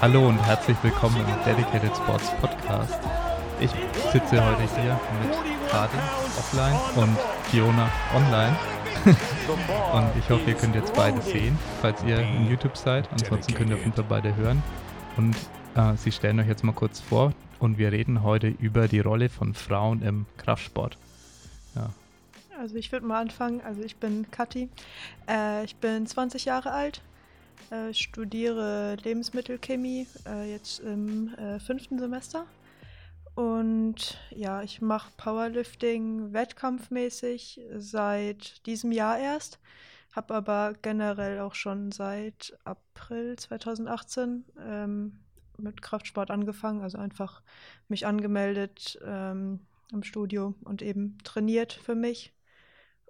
Hallo und herzlich willkommen im Dedicated Sports Podcast. Ich sitze heute hier mit Kadi offline und Fiona online. und ich hoffe, ihr könnt jetzt beide sehen, falls ihr in YouTube seid. Ansonsten könnt ihr auf jeden Fall beide hören. Und äh, sie stellen euch jetzt mal kurz vor und wir reden heute über die Rolle von Frauen im Kraftsport. Ja. Also ich würde mal anfangen. Also ich bin Kathi. Äh, ich bin 20 Jahre alt, äh, studiere Lebensmittelchemie äh, jetzt im äh, fünften Semester. Und ja, ich mache Powerlifting wettkampfmäßig seit diesem Jahr erst. Habe aber generell auch schon seit April 2018 ähm, mit Kraftsport angefangen, also einfach mich angemeldet ähm, im Studio und eben trainiert für mich.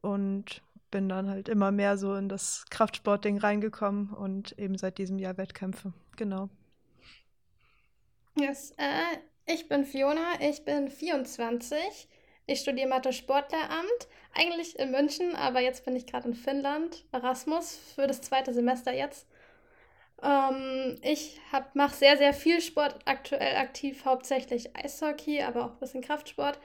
Und bin dann halt immer mehr so in das Kraftsportding reingekommen und eben seit diesem Jahr Wettkämpfe. Genau. Yes, äh, ich bin Fiona, ich bin 24. Ich studiere Mathe-Sportlehramt, eigentlich in München, aber jetzt bin ich gerade in Finnland, Erasmus, für das zweite Semester jetzt. Ähm, ich mache sehr, sehr viel Sport aktuell aktiv, hauptsächlich Eishockey, aber auch ein bisschen Kraftsport.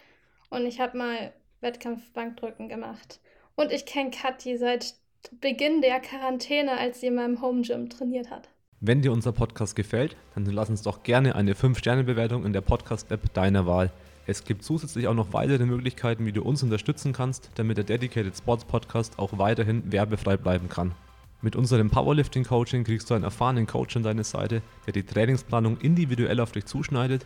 Und ich habe mal Wettkampfbankdrücken gemacht. Und ich kenne Kathi seit Beginn der Quarantäne, als sie in meinem Home Gym trainiert hat. Wenn dir unser Podcast gefällt, dann lass uns doch gerne eine 5-Sterne-Bewertung in der Podcast-App deiner Wahl. Es gibt zusätzlich auch noch weitere Möglichkeiten, wie du uns unterstützen kannst, damit der Dedicated Sports Podcast auch weiterhin werbefrei bleiben kann. Mit unserem Powerlifting Coaching kriegst du einen erfahrenen Coach an deine Seite, der die Trainingsplanung individuell auf dich zuschneidet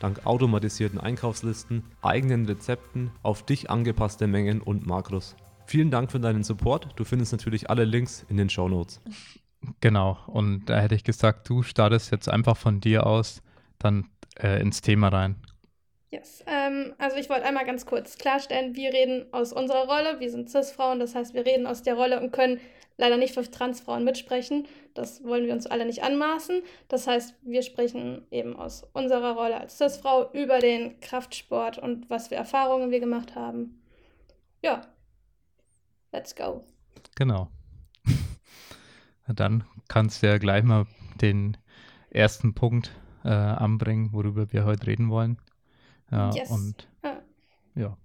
dank automatisierten Einkaufslisten, eigenen Rezepten, auf dich angepasste Mengen und Makros. Vielen Dank für deinen Support. Du findest natürlich alle Links in den Show Notes. Genau, und da hätte ich gesagt, du startest jetzt einfach von dir aus dann äh, ins Thema rein. Yes, ähm, also ich wollte einmal ganz kurz klarstellen, wir reden aus unserer Rolle, wir sind Cis-Frauen, das heißt, wir reden aus der Rolle und können leider nicht für Transfrauen mitsprechen. Das wollen wir uns alle nicht anmaßen. Das heißt, wir sprechen eben aus unserer Rolle als Cis-Frau über den Kraftsport und was für Erfahrungen wir gemacht haben. Ja, let's go. Genau. Dann kannst du ja gleich mal den ersten Punkt äh, anbringen, worüber wir heute reden wollen. Ja, yes. und ja. ja.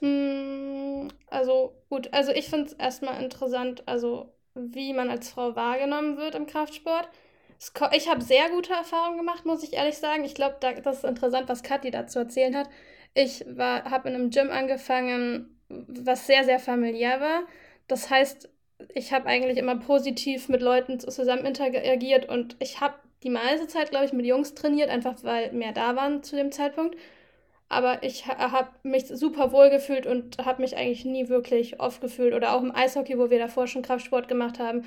Hm, also gut, also ich finde es erstmal interessant, also wie man als Frau wahrgenommen wird im Kraftsport. Ich habe sehr gute Erfahrungen gemacht, muss ich ehrlich sagen. Ich glaube, da, das ist interessant, was Kathi dazu erzählen hat. Ich habe in einem Gym angefangen, was sehr, sehr familiär war. Das heißt, ich habe eigentlich immer positiv mit Leuten zusammen interagiert und ich habe die meiste Zeit, glaube ich, mit Jungs trainiert, einfach weil mehr da waren zu dem Zeitpunkt. Aber ich habe mich super wohl gefühlt und habe mich eigentlich nie wirklich oft gefühlt. Oder auch im Eishockey, wo wir davor schon Kraftsport gemacht haben,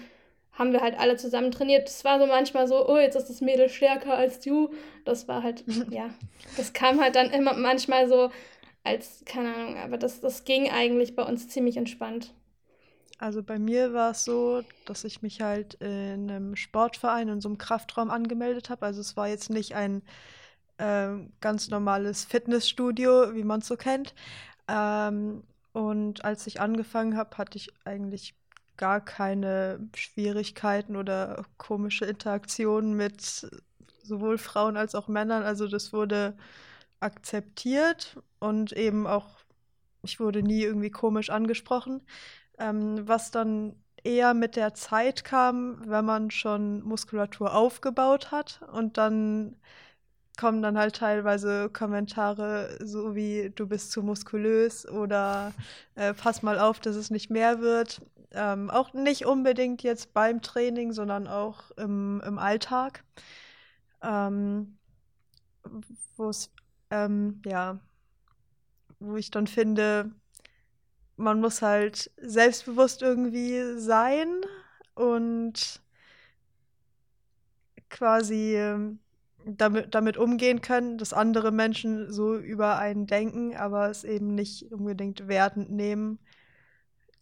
haben wir halt alle zusammen trainiert. Es war so manchmal so, oh, jetzt ist das Mädel stärker als du. Das war halt, ja, das kam halt dann immer manchmal so als, keine Ahnung, aber das, das ging eigentlich bei uns ziemlich entspannt. Also bei mir war es so, dass ich mich halt in einem Sportverein, in so einem Kraftraum angemeldet habe. Also es war jetzt nicht ein ähm, ganz normales Fitnessstudio, wie man es so kennt. Ähm, und als ich angefangen habe, hatte ich eigentlich gar keine Schwierigkeiten oder komische Interaktionen mit sowohl Frauen als auch Männern. Also das wurde akzeptiert und eben auch, ich wurde nie irgendwie komisch angesprochen. Ähm, was dann eher mit der Zeit kam, wenn man schon Muskulatur aufgebaut hat und dann kommen dann halt teilweise Kommentare so wie du bist zu muskulös oder äh, pass mal auf, dass es nicht mehr wird. Ähm, auch nicht unbedingt jetzt beim Training, sondern auch im, im Alltag. Ähm, wo es, ähm, ja, wo ich dann finde, man muss halt selbstbewusst irgendwie sein und quasi ähm, damit, damit umgehen können, dass andere Menschen so über einen denken, aber es eben nicht unbedingt wertend nehmen.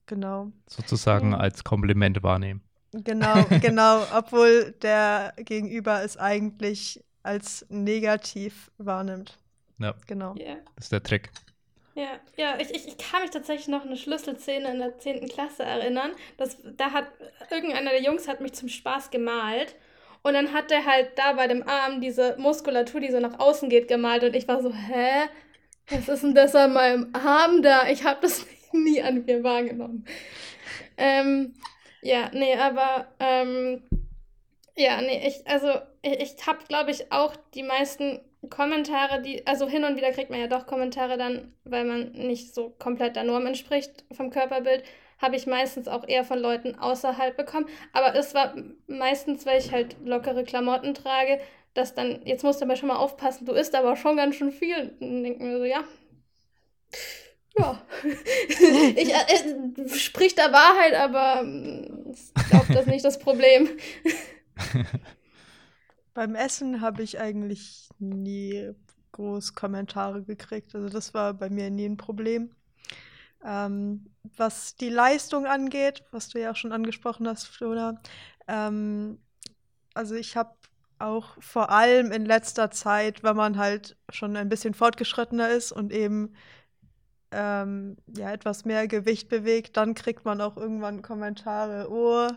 Genau. Sozusagen als Kompliment wahrnehmen. Genau, genau, obwohl der Gegenüber es eigentlich als negativ wahrnimmt. Ja. Genau. Yeah. Das ist der Trick. Ja, ja, ich, ich, ich kann mich tatsächlich noch an eine Schlüsselszene in der 10. Klasse erinnern. Das, da hat irgendeiner der Jungs hat mich zum Spaß gemalt. Und dann hat der halt da bei dem Arm diese Muskulatur, die so nach außen geht, gemalt. Und ich war so, hä? Was ist denn das an meinem Arm da? Ich habe das nie an mir wahrgenommen. Ähm, ja, nee, aber ähm, ja, nee, ich, also ich, ich habe, glaube ich, auch die meisten Kommentare, die, also hin und wieder kriegt man ja doch Kommentare dann, weil man nicht so komplett der Norm entspricht vom Körperbild, habe ich meistens auch eher von Leuten außerhalb bekommen. Aber es war meistens, weil ich halt lockere Klamotten trage, dass dann, jetzt musst du aber schon mal aufpassen, du isst aber schon ganz schön viel. Und dann denken wir so, ja. Ja. ich äh, äh, sprich der Wahrheit, aber ähm, ich glaube, das ist nicht das Problem. Beim Essen habe ich eigentlich nie groß Kommentare gekriegt. Also das war bei mir nie ein Problem. Ähm, was die Leistung angeht, was du ja auch schon angesprochen hast, Fiona, ähm, also ich habe auch vor allem in letzter Zeit, wenn man halt schon ein bisschen fortgeschrittener ist und eben ähm, ja etwas mehr Gewicht bewegt, dann kriegt man auch irgendwann Kommentare, oh,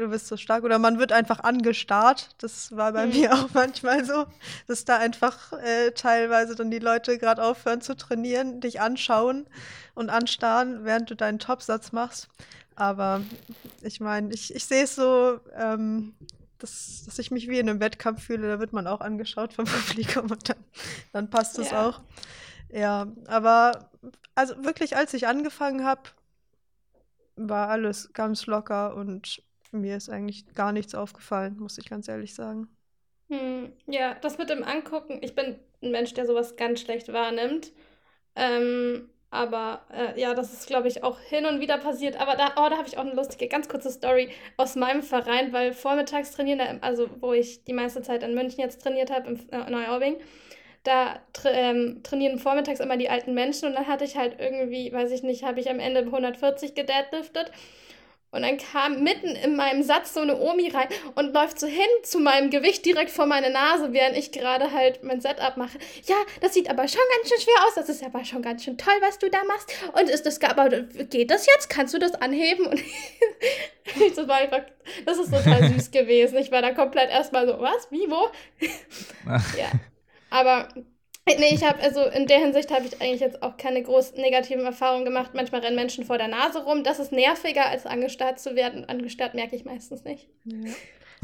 du bist so stark. Oder man wird einfach angestarrt. Das war bei Mhm. mir auch manchmal so, dass da einfach äh, teilweise dann die Leute gerade aufhören zu trainieren, dich anschauen und anstarren, während du deinen Topsatz machst. Aber ich meine, ich, ich sehe es so, ähm, dass, dass ich mich wie in einem Wettkampf fühle. Da wird man auch angeschaut vom Publikum und dann, dann passt es Ja. auch. Ja, aber also wirklich, als ich angefangen habe, war alles ganz locker und mir ist eigentlich gar nichts aufgefallen, muss ich ganz ehrlich sagen. Hm, ja, das mit dem Angucken, ich bin ein Mensch, der sowas ganz schlecht wahrnimmt. Ähm, aber äh, ja, das ist, glaube ich, auch hin und wieder passiert. Aber da, oh, da habe ich auch eine lustige, ganz kurze Story aus meinem Verein, weil vormittags trainieren, da- also wo ich die meiste Zeit in München jetzt trainiert habe, im äh, Neuaubing, da tra ähm, trainieren vormittags immer die alten Menschen und dann hatte ich halt irgendwie, weiß ich nicht, habe ich am Ende 140 gedeadliftet. Und dann kam mitten in meinem Satz so eine Omi rein und läuft so hin zu meinem Gewicht direkt vor meine Nase, während ich gerade halt mein Setup mache. Ja, das sieht aber schon ganz schön schwer aus. Das ist aber schon ganz schön toll, was du da machst. Und ist das, aber geht das jetzt? Kannst du das anheben? Und das war einfach, das ist total süß gewesen. Ich war da komplett erstmal so, was? Wie, wo? Ja. Aber nee, ich habe, also in der Hinsicht habe ich eigentlich jetzt auch keine groß negativen Erfahrungen gemacht. Manchmal rennen Menschen vor der Nase rum. Das ist nerviger, als angestarrt zu werden. Angestarrt merke ich meistens nicht.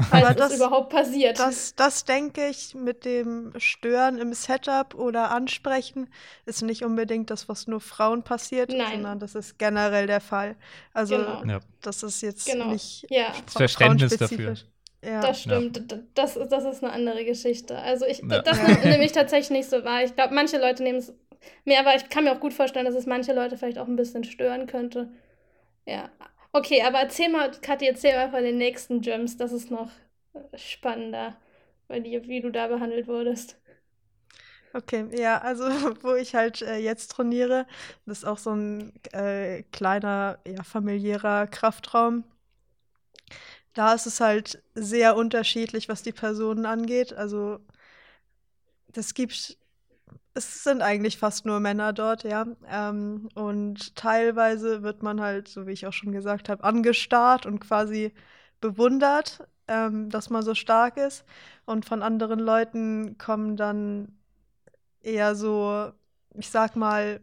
Falls Aber es das- überhaupt passiert. Das, das denke ich mit dem Stören im Setup oder Ansprechen ist nicht unbedingt das, was nur Frauen passiert, Nein. sondern das ist generell der Fall. Also Genau. Ja. das ist jetzt Genau. nicht Ja, Verständnis frauenspezifisch. Ja. das stimmt. D- Das, das ist eine andere Geschichte. Also ich, Ja. das Ja. nehme ich tatsächlich nicht so wahr. Ich glaube, manche Leute nehmen es mehr wahr. Ich kann mir auch gut vorstellen, dass es manche Leute vielleicht auch ein bisschen stören könnte. Ja. Okay, aber erzähl mal, Kathi, erzähl mal von den nächsten Gyms. Das ist noch spannender, weil die, wie du da behandelt wurdest. Okay, ja, also wo ich halt äh, jetzt trainiere, das ist auch so ein äh, kleiner, ja, familiärer Kraftraum. Da ist es halt sehr unterschiedlich, was die Personen angeht. Also das gibt, es sind eigentlich fast nur Männer dort, ja. Ähm, und teilweise wird man halt, so wie ich auch schon gesagt habe, angestarrt und quasi bewundert, ähm, dass man so stark ist. Und von anderen Leuten kommen dann eher so, ich sag mal,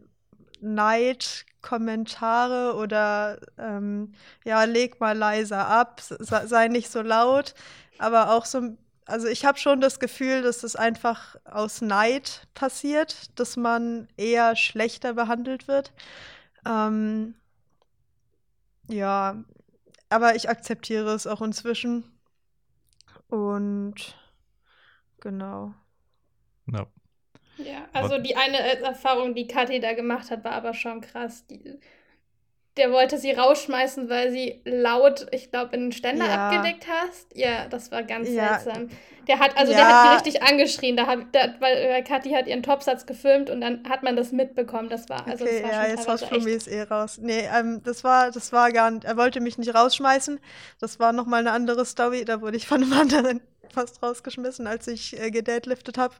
Neidkommentare oder ähm, ja, leg mal leiser ab, se- sei nicht so laut, aber auch so, also ich habe schon das Gefühl, dass es einfach aus Neid passiert, dass man eher schlechter behandelt wird. Ähm, ja, aber ich akzeptiere es auch inzwischen. Und genau. Ja. Ja, also die eine Erfahrung, die Kathi da gemacht hat, war aber schon krass. Die, der wollte sie rausschmeißen, weil sie laut, ich glaube, in den Ständer Ja. abgedeckt hast. Ja, das war ganz Ja. seltsam. Der hat, also der Ja. hat sie richtig angeschrien, da hab, da, weil Kathi hat ihren Topsatz gefilmt und dann hat man das mitbekommen. Das war, also Okay, das war ja, schon jetzt du echt mich eh raus. Nee, ähm, das war, das war gar nicht, er wollte mich nicht rausschmeißen. Das war nochmal eine andere Story. Da wurde ich von einem anderen fast rausgeschmissen, als ich äh, gedeadliftet habe.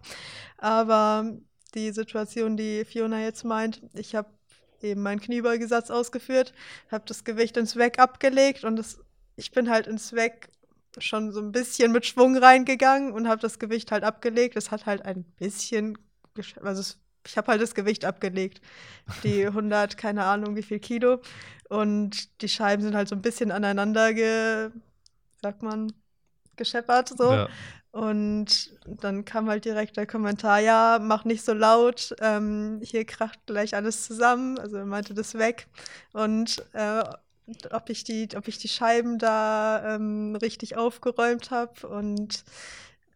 Aber die Situation, die Fiona jetzt meint, ich habe eben meinen Kniebeugesatz ausgeführt, habe das Gewicht ins Weg abgelegt und das, ich bin halt ins Weg schon so ein bisschen mit Schwung reingegangen und habe das Gewicht halt abgelegt. Es hat halt ein bisschen, also es, ich habe halt das Gewicht abgelegt. Die 100, keine Ahnung wie viel Kilo. Und die Scheiben sind halt so ein bisschen aneinander ge, sagt man, gescheppert so. Ja. Und dann kam halt direkt der Kommentar, ja, mach nicht so laut, ähm, hier kracht gleich alles zusammen. Also er meinte das weg. Und äh, ob ich die, ob ich die Scheiben da ähm, richtig aufgeräumt habe und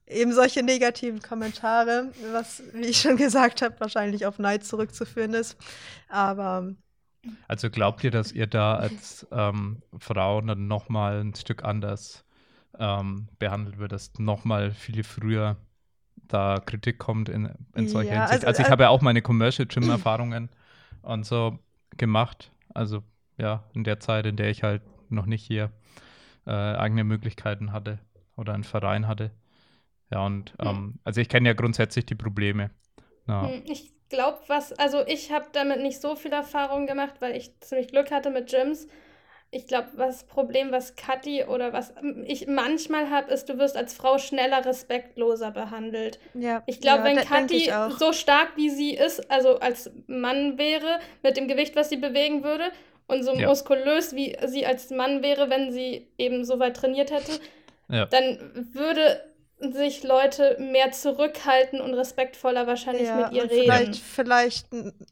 eben solche negativen Kommentare, was, wie ich schon gesagt habe, wahrscheinlich auf Neid zurückzuführen ist. Aber Also glaubt ihr, dass ihr da als ähm, Frau dann nochmal ein Stück anders ähm, behandelt wird, dass nochmal viel früher da Kritik kommt in, in solcher Ja, Hinsicht? also, Also, ich äh, habe ja auch meine Commercial Gym Erfahrungen und so gemacht. Also ja, in der Zeit, in der ich halt noch nicht hier äh, eigene Möglichkeiten hatte oder einen Verein hatte. Ja, und Hm. ähm, also ich kenne ja grundsätzlich die Probleme. Ja, Hm, Ich glaube, was, also ich habe damit nicht so viel Erfahrung gemacht, weil ich ziemlich Glück hatte mit Gyms. Ich glaube, das Problem, was Kathi oder was ich manchmal habe, ist, du wirst als Frau schneller respektloser behandelt. ja, Ich glaube, ja, wenn Kathi so stark wie sie ist, also als Mann wäre, mit dem Gewicht, was sie bewegen würde, und so Ja. muskulös wie sie als Mann wäre, wenn sie eben so weit trainiert hätte, ja. dann würde sich Leute mehr zurückhalten und respektvoller wahrscheinlich Ja, mit ihr reden. vielleicht, vielleicht,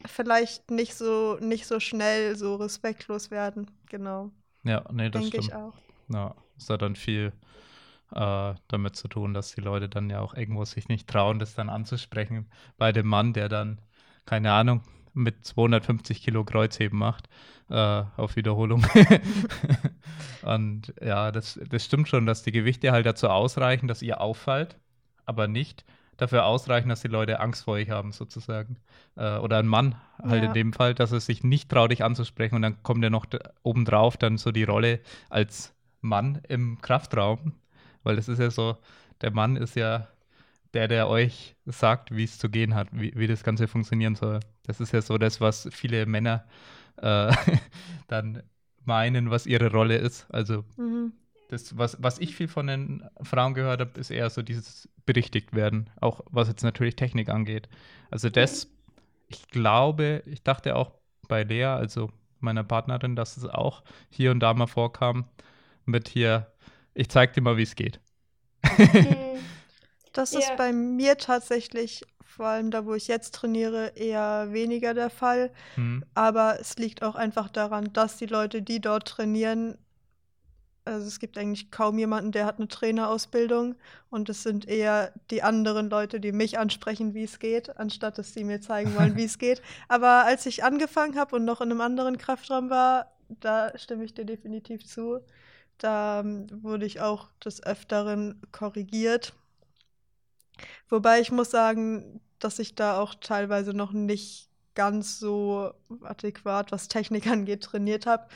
vielleicht nicht so, nicht so schnell so respektlos werden. Genau, ja, nee, das denke stimmt. ich auch. Ja, es hat dann viel äh, damit zu tun, dass die Leute dann ja auch irgendwo sich nicht trauen, das dann anzusprechen bei dem Mann, der dann, keine Ahnung, mit 250 Kilo Kreuzheben macht äh, auf Wiederholung. Und ja, das, das stimmt schon, dass die Gewichte halt dazu ausreichen, dass ihr auffällt, aber nicht dafür ausreichen, dass die Leute Angst vor euch haben, sozusagen. Äh, oder ein Mann halt Ja. in dem Fall, dass er sich nicht traut, dich anzusprechen und dann kommt ja noch obendrauf dann so die Rolle als Mann im Kraftraum, weil das ist ja so, der Mann ist ja der, der euch sagt, wie es zu gehen hat, wie, wie das Ganze funktionieren soll. Das ist ja so das, was viele Männer äh, dann meinen, was ihre Rolle ist. Also Mhm. Das, was, was ich viel von den Frauen gehört habe, ist eher so dieses berichtigt werden, auch was jetzt natürlich Technik angeht. Also das, ich glaube, ich dachte auch bei Lea, also meiner Partnerin, dass es auch hier und da mal vorkam mit hier, ich zeig dir mal, wie es geht. Das Ja. ist bei mir tatsächlich, vor allem da, wo ich jetzt trainiere, eher weniger der Fall. Hm. Aber es liegt auch einfach daran, dass die Leute, die dort trainieren, also es gibt eigentlich kaum jemanden, der hat eine Trainerausbildung und es sind eher die anderen Leute, die mich ansprechen, wie es geht, anstatt dass sie mir zeigen wollen, wie es geht. Aber als ich angefangen habe und noch in einem anderen Kraftraum war, da stimme ich dir definitiv zu. Da ähm, wurde ich auch des Öfteren korrigiert. Wobei ich muss sagen, dass ich da auch teilweise noch nicht ganz so adäquat, was Technik angeht, trainiert habe.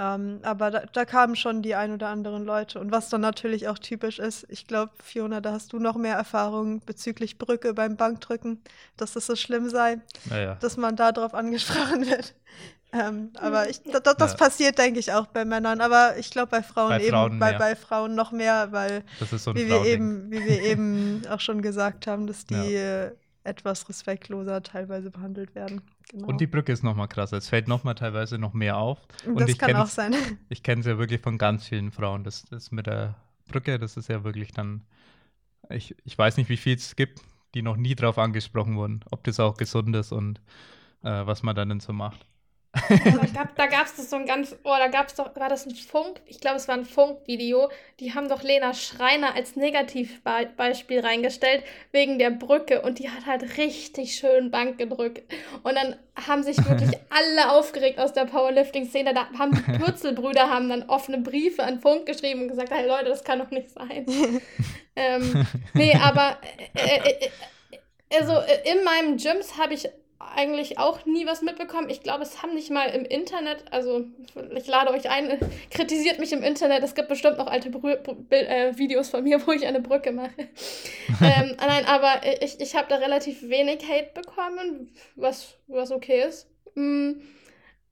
Ähm, aber da, da kamen schon die ein oder anderen Leute. Und was dann natürlich auch typisch ist, ich glaube, Fiona, da hast du noch mehr Erfahrung bezüglich Brücke beim Bankdrücken, dass das so schlimm sei, Naja. dass man da drauf angesprochen wird. Ähm, aber ich, da, das Ja. passiert, denke ich, auch bei Männern. Aber ich glaube, bei Frauen Bei eben, Frauen bei, bei Frauen noch mehr, weil Das ist so wie wir, eben, wie wir eben auch schon gesagt haben, dass die äh, etwas respektloser teilweise behandelt werden. Genau. Und die Brücke ist nochmal krasser. Es fällt nochmal teilweise noch mehr auf. Und das ich kann auch sein. Ich kenne es ja wirklich von ganz vielen Frauen. Das, das mit der Brücke, das ist ja wirklich dann ich, ich weiß nicht, wie viel es gibt, die noch nie drauf angesprochen wurden, ob das auch gesund ist und äh, was man dann so macht. Da gab es das so ein ganz, oh, da gab es doch, war das ein Funk? Ich glaube, es war ein Funk-Video. Die haben doch Lena Schreiner als Negativbeispiel reingestellt, wegen der Brücke. Und die hat halt richtig schön Bank gedrückt. Und dann haben sich wirklich alle aufgeregt aus der Powerlifting-Szene. Da haben die Pürzelbrüder haben dann offene Briefe an Funk geschrieben und gesagt, hey Leute, das kann doch nicht sein. ähm, nee, aber äh, äh, äh also äh, in meinem Gyms habe ich eigentlich auch nie was mitbekommen. Ich glaube, es haben nicht mal im Internet, also ich lade euch ein, kritisiert mich im Internet. Es gibt bestimmt noch alte Brü äh, Videos von mir, wo ich eine Brücke mache. ähm, nein, aber ich, ich habe da relativ wenig Hate bekommen, was, was okay ist. Mm,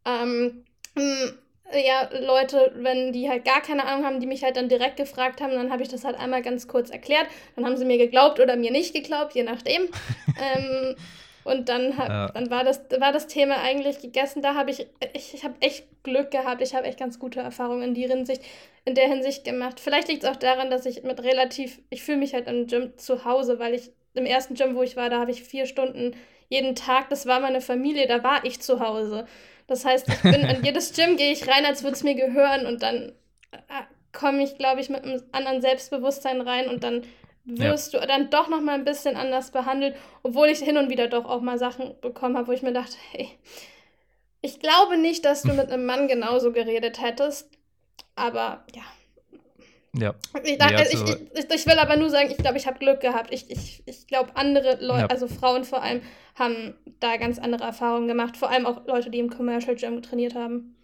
ähm, mm, ja, Leute, wenn die halt gar keine Ahnung haben, die mich halt dann direkt gefragt haben, dann habe ich das halt einmal ganz kurz erklärt. Dann haben sie mir geglaubt oder mir nicht geglaubt, je nachdem. ähm, und dann, hab, ja. dann war, das, war das Thema eigentlich gegessen. Da habe ich, ich, ich habe echt Glück gehabt. Ich habe echt ganz gute Erfahrungen in, die Hinsicht, in der Hinsicht gemacht. Vielleicht liegt es auch daran, dass ich mit relativ, ich fühle mich halt im Gym zu Hause, weil ich im ersten Gym, wo ich war, da habe ich vier Stunden jeden Tag, das war meine Familie, da war ich zu Hause. Das heißt, ich bin in jedes Gym gehe ich rein, als würde es mir gehören und dann äh, komme ich, glaube ich, mit einem anderen Selbstbewusstsein rein und dann wirst ja. du dann doch noch mal ein bisschen anders behandelt, obwohl ich hin und wieder doch auch mal Sachen bekommen habe, wo ich mir dachte, hey, ich glaube nicht, dass du mit einem Mann genauso geredet hättest, aber ja. Ja. Ich, nee, also, ich, ich, ich, will aber nur sagen, ich glaube, ich habe Glück gehabt. Ich, ich, ich glaube, andere Leute, ja. also Frauen vor allem, haben da ganz andere Erfahrungen gemacht. Vor allem auch Leute, die im Commercial Gym trainiert haben.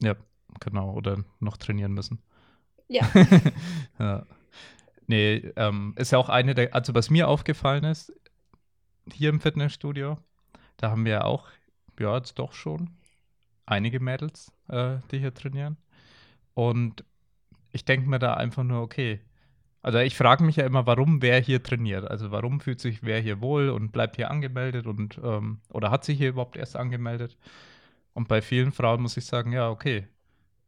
Ja, genau. Oder noch trainieren müssen. Ja. ja. Nee, ähm, ist ja auch eine der, also was mir aufgefallen ist, hier im Fitnessstudio, da haben wir auch, ja, jetzt doch schon einige Mädels, äh, die hier trainieren. Und ich denke mir da einfach nur, okay, also ich frage mich ja immer, warum wer hier trainiert. Also warum fühlt sich wer hier wohl und bleibt hier angemeldet und ähm, oder hat sich hier überhaupt erst angemeldet? Und bei vielen Frauen muss ich sagen, ja, okay,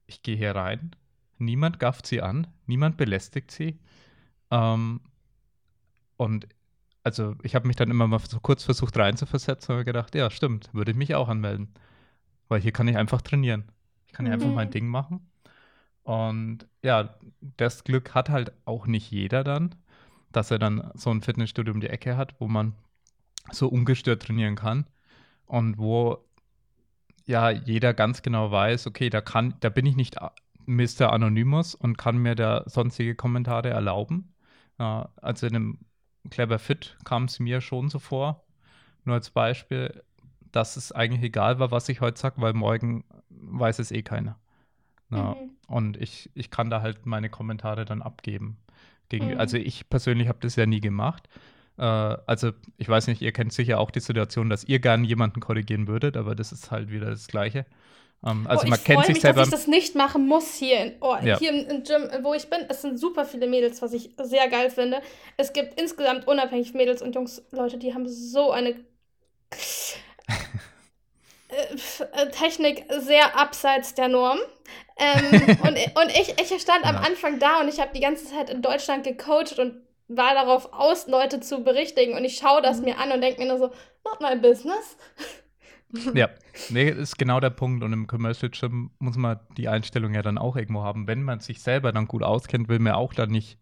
ich gehe hier rein, niemand gafft sie an, niemand belästigt sie. Ähm, und also ich habe mich dann immer mal so kurz versucht reinzuversetzen und gedacht, ja, stimmt, würde ich mich auch anmelden. Weil hier kann ich einfach trainieren. Ich kann mhm. hier einfach mein mhm. Ding machen. Und ja, das Glück hat halt auch nicht jeder dann, dass er dann so ein Fitnessstudio um die Ecke hat, wo man so ungestört trainieren kann und wo ja jeder ganz genau weiß, okay, da kann, da bin ich nicht Mr. Anonymous und kann mir da sonstige Kommentare erlauben, also in einem Clever Fit kam es mir schon so vor, nur als Beispiel, dass es eigentlich egal war, was ich heute sage, weil morgen weiß es eh keiner. Ja, mhm. Und ich, ich kann da halt meine Kommentare dann abgeben. Gegen, mhm. Also ich persönlich habe das ja nie gemacht. Äh, also ich weiß nicht, ihr kennt sicher auch die Situation, dass ihr gerne jemanden korrigieren würdet, aber das ist halt wieder das Gleiche. Um, also oh, man kennt sich mich, selber. Dass ich das nicht machen muss hier, in, oh, ja. hier im, Gym, wo ich bin. Es sind super viele Mädels, was ich sehr geil finde. Es gibt insgesamt unabhängig Mädels und Jungs, Leute, die haben so eine äh, Technik sehr abseits der Norm. Ähm, und und ich, ich stand am Anfang da und ich habe die ganze Zeit in Deutschland gecoacht und war darauf aus, Leute zu berichtigen. Und ich schaue das mhm. mir an und denke mir nur so, not my business. Ja, nee, ist genau der Punkt. Und im Commercial Gym muss man die Einstellung ja dann auch irgendwo haben. Wenn man sich selber dann gut auskennt, will man auch dann nicht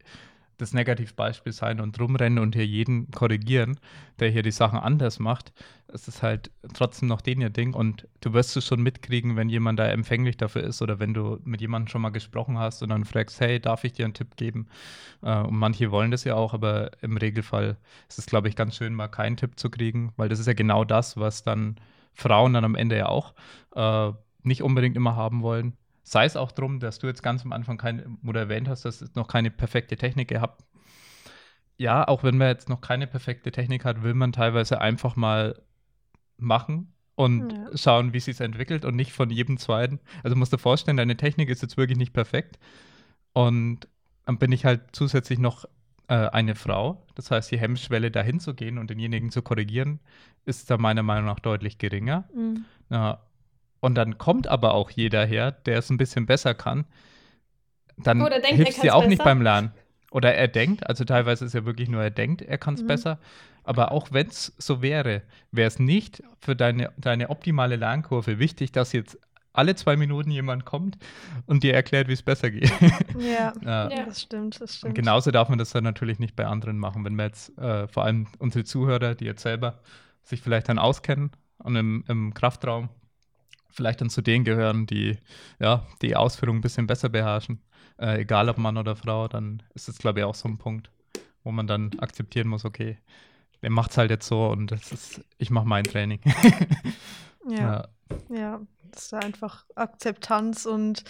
das Negativbeispiel sein und rumrennen und hier jeden korrigieren, der hier die Sachen anders macht. Es ist halt trotzdem noch den ihr Ding und du wirst es schon mitkriegen, wenn jemand da empfänglich dafür ist oder wenn du mit jemandem schon mal gesprochen hast und dann fragst, hey, darf ich dir einen Tipp geben? Äh, und manche wollen das ja auch, aber im Regelfall ist es, glaube ich, ganz schön, mal keinen Tipp zu kriegen, weil das ist ja genau das, was dann Frauen dann am Ende ja auch äh, nicht unbedingt immer haben wollen. Sei es auch darum, dass du jetzt ganz am Anfang kein, oder erwähnt hast, dass es noch keine perfekte Technik gehabt. Ja, auch wenn man jetzt noch keine perfekte Technik hat, will man teilweise einfach mal machen und ja. schauen, wie es entwickelt und nicht von jedem zweiten. Also musst du dir vorstellen, deine Technik ist jetzt wirklich nicht perfekt. Und dann bin ich halt zusätzlich noch äh, eine Frau. Das heißt, die Hemmschwelle dahin zu gehen und denjenigen zu korrigieren, ist da meiner Meinung nach deutlich geringer. Mhm. Ja, und dann kommt aber auch jeder her, der es ein bisschen besser kann. Dann hilft dir auch besser. nicht beim Lernen. oder er denkt, also teilweise ist ja wirklich nur er denkt, er kann es mhm. besser. Aber auch wenn es so wäre, wäre es nicht für deine, deine optimale Lernkurve wichtig, dass jetzt alle zwei Minuten jemand kommt und dir erklärt, wie es besser geht. Ja, ja, das stimmt, das stimmt. Und genauso darf man das dann natürlich nicht bei anderen machen, wenn wir jetzt äh, vor allem unsere Zuhörer, die jetzt selber sich vielleicht dann auskennen und im, im Kraftraum vielleicht dann zu denen gehören, die ja die Ausführung ein bisschen besser beherrschen, äh, egal ob Mann oder Frau, dann ist das glaube ich auch so ein Punkt, wo man dann akzeptieren muss, okay, der macht es halt jetzt so und das ist, ich mache mein Training. ja. ja. Ja das ist einfach Akzeptanz und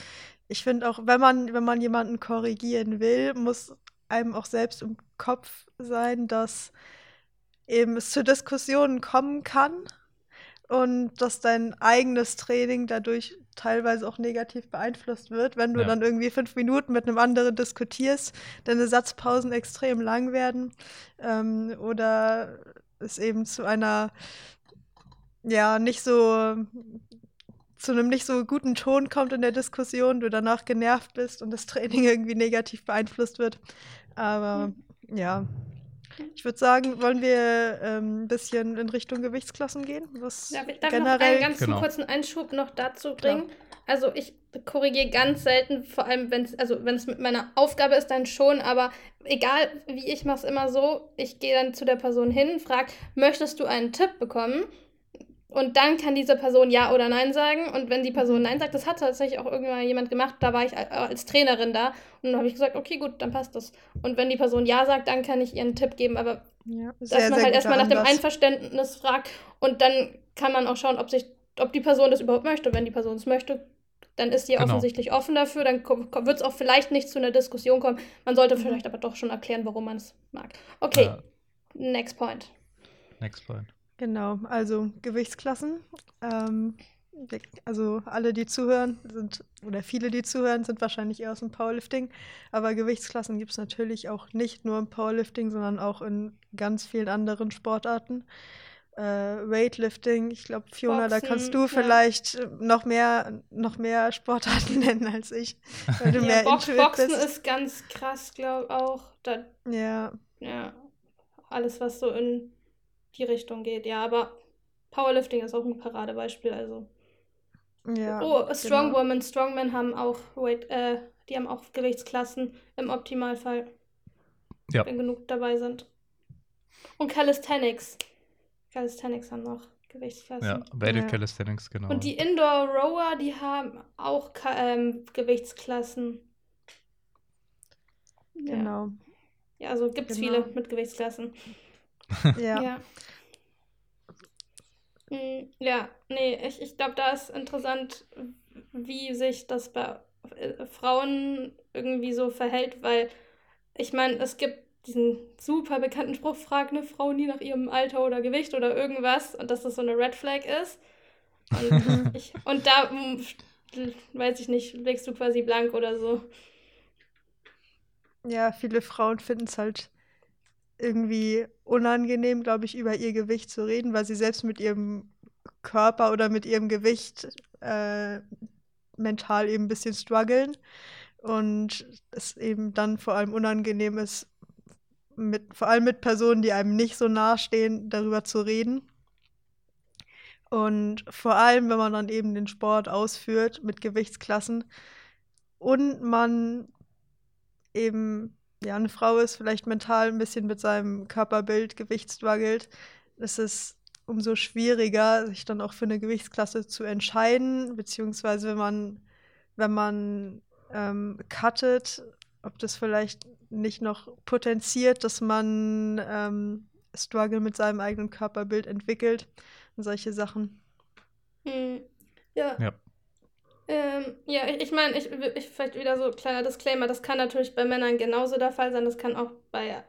ich finde auch, wenn man, wenn man jemanden korrigieren will, muss einem auch selbst im Kopf sein, dass eben es zu Diskussionen kommen kann und dass dein eigenes Training dadurch teilweise auch negativ beeinflusst wird, wenn du ja. dann irgendwie fünf Minuten mit einem anderen diskutierst, deine Satzpausen extrem lang werden ähm, oder es eben zu einer ja nicht so zu einem nicht so guten Ton kommt in der Diskussion, du danach genervt bist und das Training irgendwie negativ beeinflusst wird. Aber mhm. ja, ich würde sagen, wollen wir ähm, ein bisschen in Richtung Gewichtsklassen gehen? Was Darf ich darf generell noch einen ganz genau. kurzen Einschub noch dazu bringen? Klar. Also ich korrigiere ganz selten, vor allem wenn es also wenn es mit meiner Aufgabe ist, dann schon, aber egal wie ich mache es immer so, ich gehe dann zu der Person hin, frage, möchtest du einen Tipp bekommen? Und dann kann diese Person Ja oder Nein sagen. Und wenn die Person Nein sagt, das hat tatsächlich auch irgendwann jemand gemacht, da war ich als Trainerin da. Und dann habe ich gesagt, okay, gut, dann passt das. Und wenn die Person Ja sagt, dann kann ich ihr einen Tipp geben. Aber ja, sehr, dass man halt erstmal nach dem Einverständnis fragt. Und dann kann man auch schauen, ob, sich, ob die Person das überhaupt möchte. Wenn die Person es möchte, dann ist sie genau. offensichtlich offen dafür. Dann wird es auch vielleicht nicht zu einer Diskussion kommen. Man sollte mhm. vielleicht aber doch schon erklären, warum man es mag. Okay, uh, next point. Next point. Genau, also Gewichtsklassen. Ähm, also alle, die zuhören, sind, oder viele, die zuhören, sind wahrscheinlich eher aus dem Powerlifting. Aber Gewichtsklassen gibt es natürlich auch nicht nur im Powerlifting, sondern auch in ganz vielen anderen Sportarten. Äh, Weightlifting, ich glaube, Fiona, Boxen, da kannst du ja. vielleicht noch mehr, noch mehr Sportarten nennen als ich. Weil du ja, mehr Box, Boxen bist. ist ganz krass, glaube ich auch. Da, ja. Ja. Alles, was so in die Richtung geht. Ja, aber Powerlifting ist auch ein Paradebeispiel, also. Ja, oh, Strongwoman, genau. Strongmen haben auch Weight, äh, die haben auch Gewichtsklassen im Optimalfall. Ja. Wenn genug dabei sind. Und Calisthenics. Calisthenics haben noch Gewichtsklassen. Ja, beide ja. Calisthenics, genau. Und die Indoor Rower, die haben auch ähm, Gewichtsklassen. Genau. Ja, also gibt es genau. viele mit Gewichtsklassen. Ja. ja. Hm, ja, nee, ich, ich glaube, da ist interessant, wie sich das bei äh, Frauen irgendwie so verhält, weil ich meine, es gibt diesen super bekannten Spruch, frag eine Frau nie nach ihrem Alter oder Gewicht oder irgendwas und dass das so eine Red Flag ist. Und, ich, und da, hm, weiß ich nicht, legst du quasi blank oder so. Ja, viele Frauen finden es halt irgendwie unangenehm, glaube ich, über ihr Gewicht zu reden, weil sie selbst mit ihrem Körper oder mit ihrem Gewicht äh, mental eben ein bisschen strugglen und es eben dann vor allem unangenehm ist, mit, vor allem mit Personen, die einem nicht so nahestehen, darüber zu reden. Und vor allem, wenn man dann eben den Sport ausführt mit Gewichtsklassen und man eben ja, eine Frau ist, vielleicht mental ein bisschen mit seinem Körperbild, Gewicht struggelt, ist es umso schwieriger, sich dann auch für eine Gewichtsklasse zu entscheiden, beziehungsweise wenn man, wenn man ähm, cuttet, ob das vielleicht nicht noch potenziert, dass man ähm, Struggle mit seinem eigenen Körperbild entwickelt und solche Sachen. Hm. Ja. ja. Ähm, ja, ich, meine, ich, ich vielleicht wieder so kleiner Disclaimer, das kann natürlich bei Männern genauso der Fall sein, das kann auch bei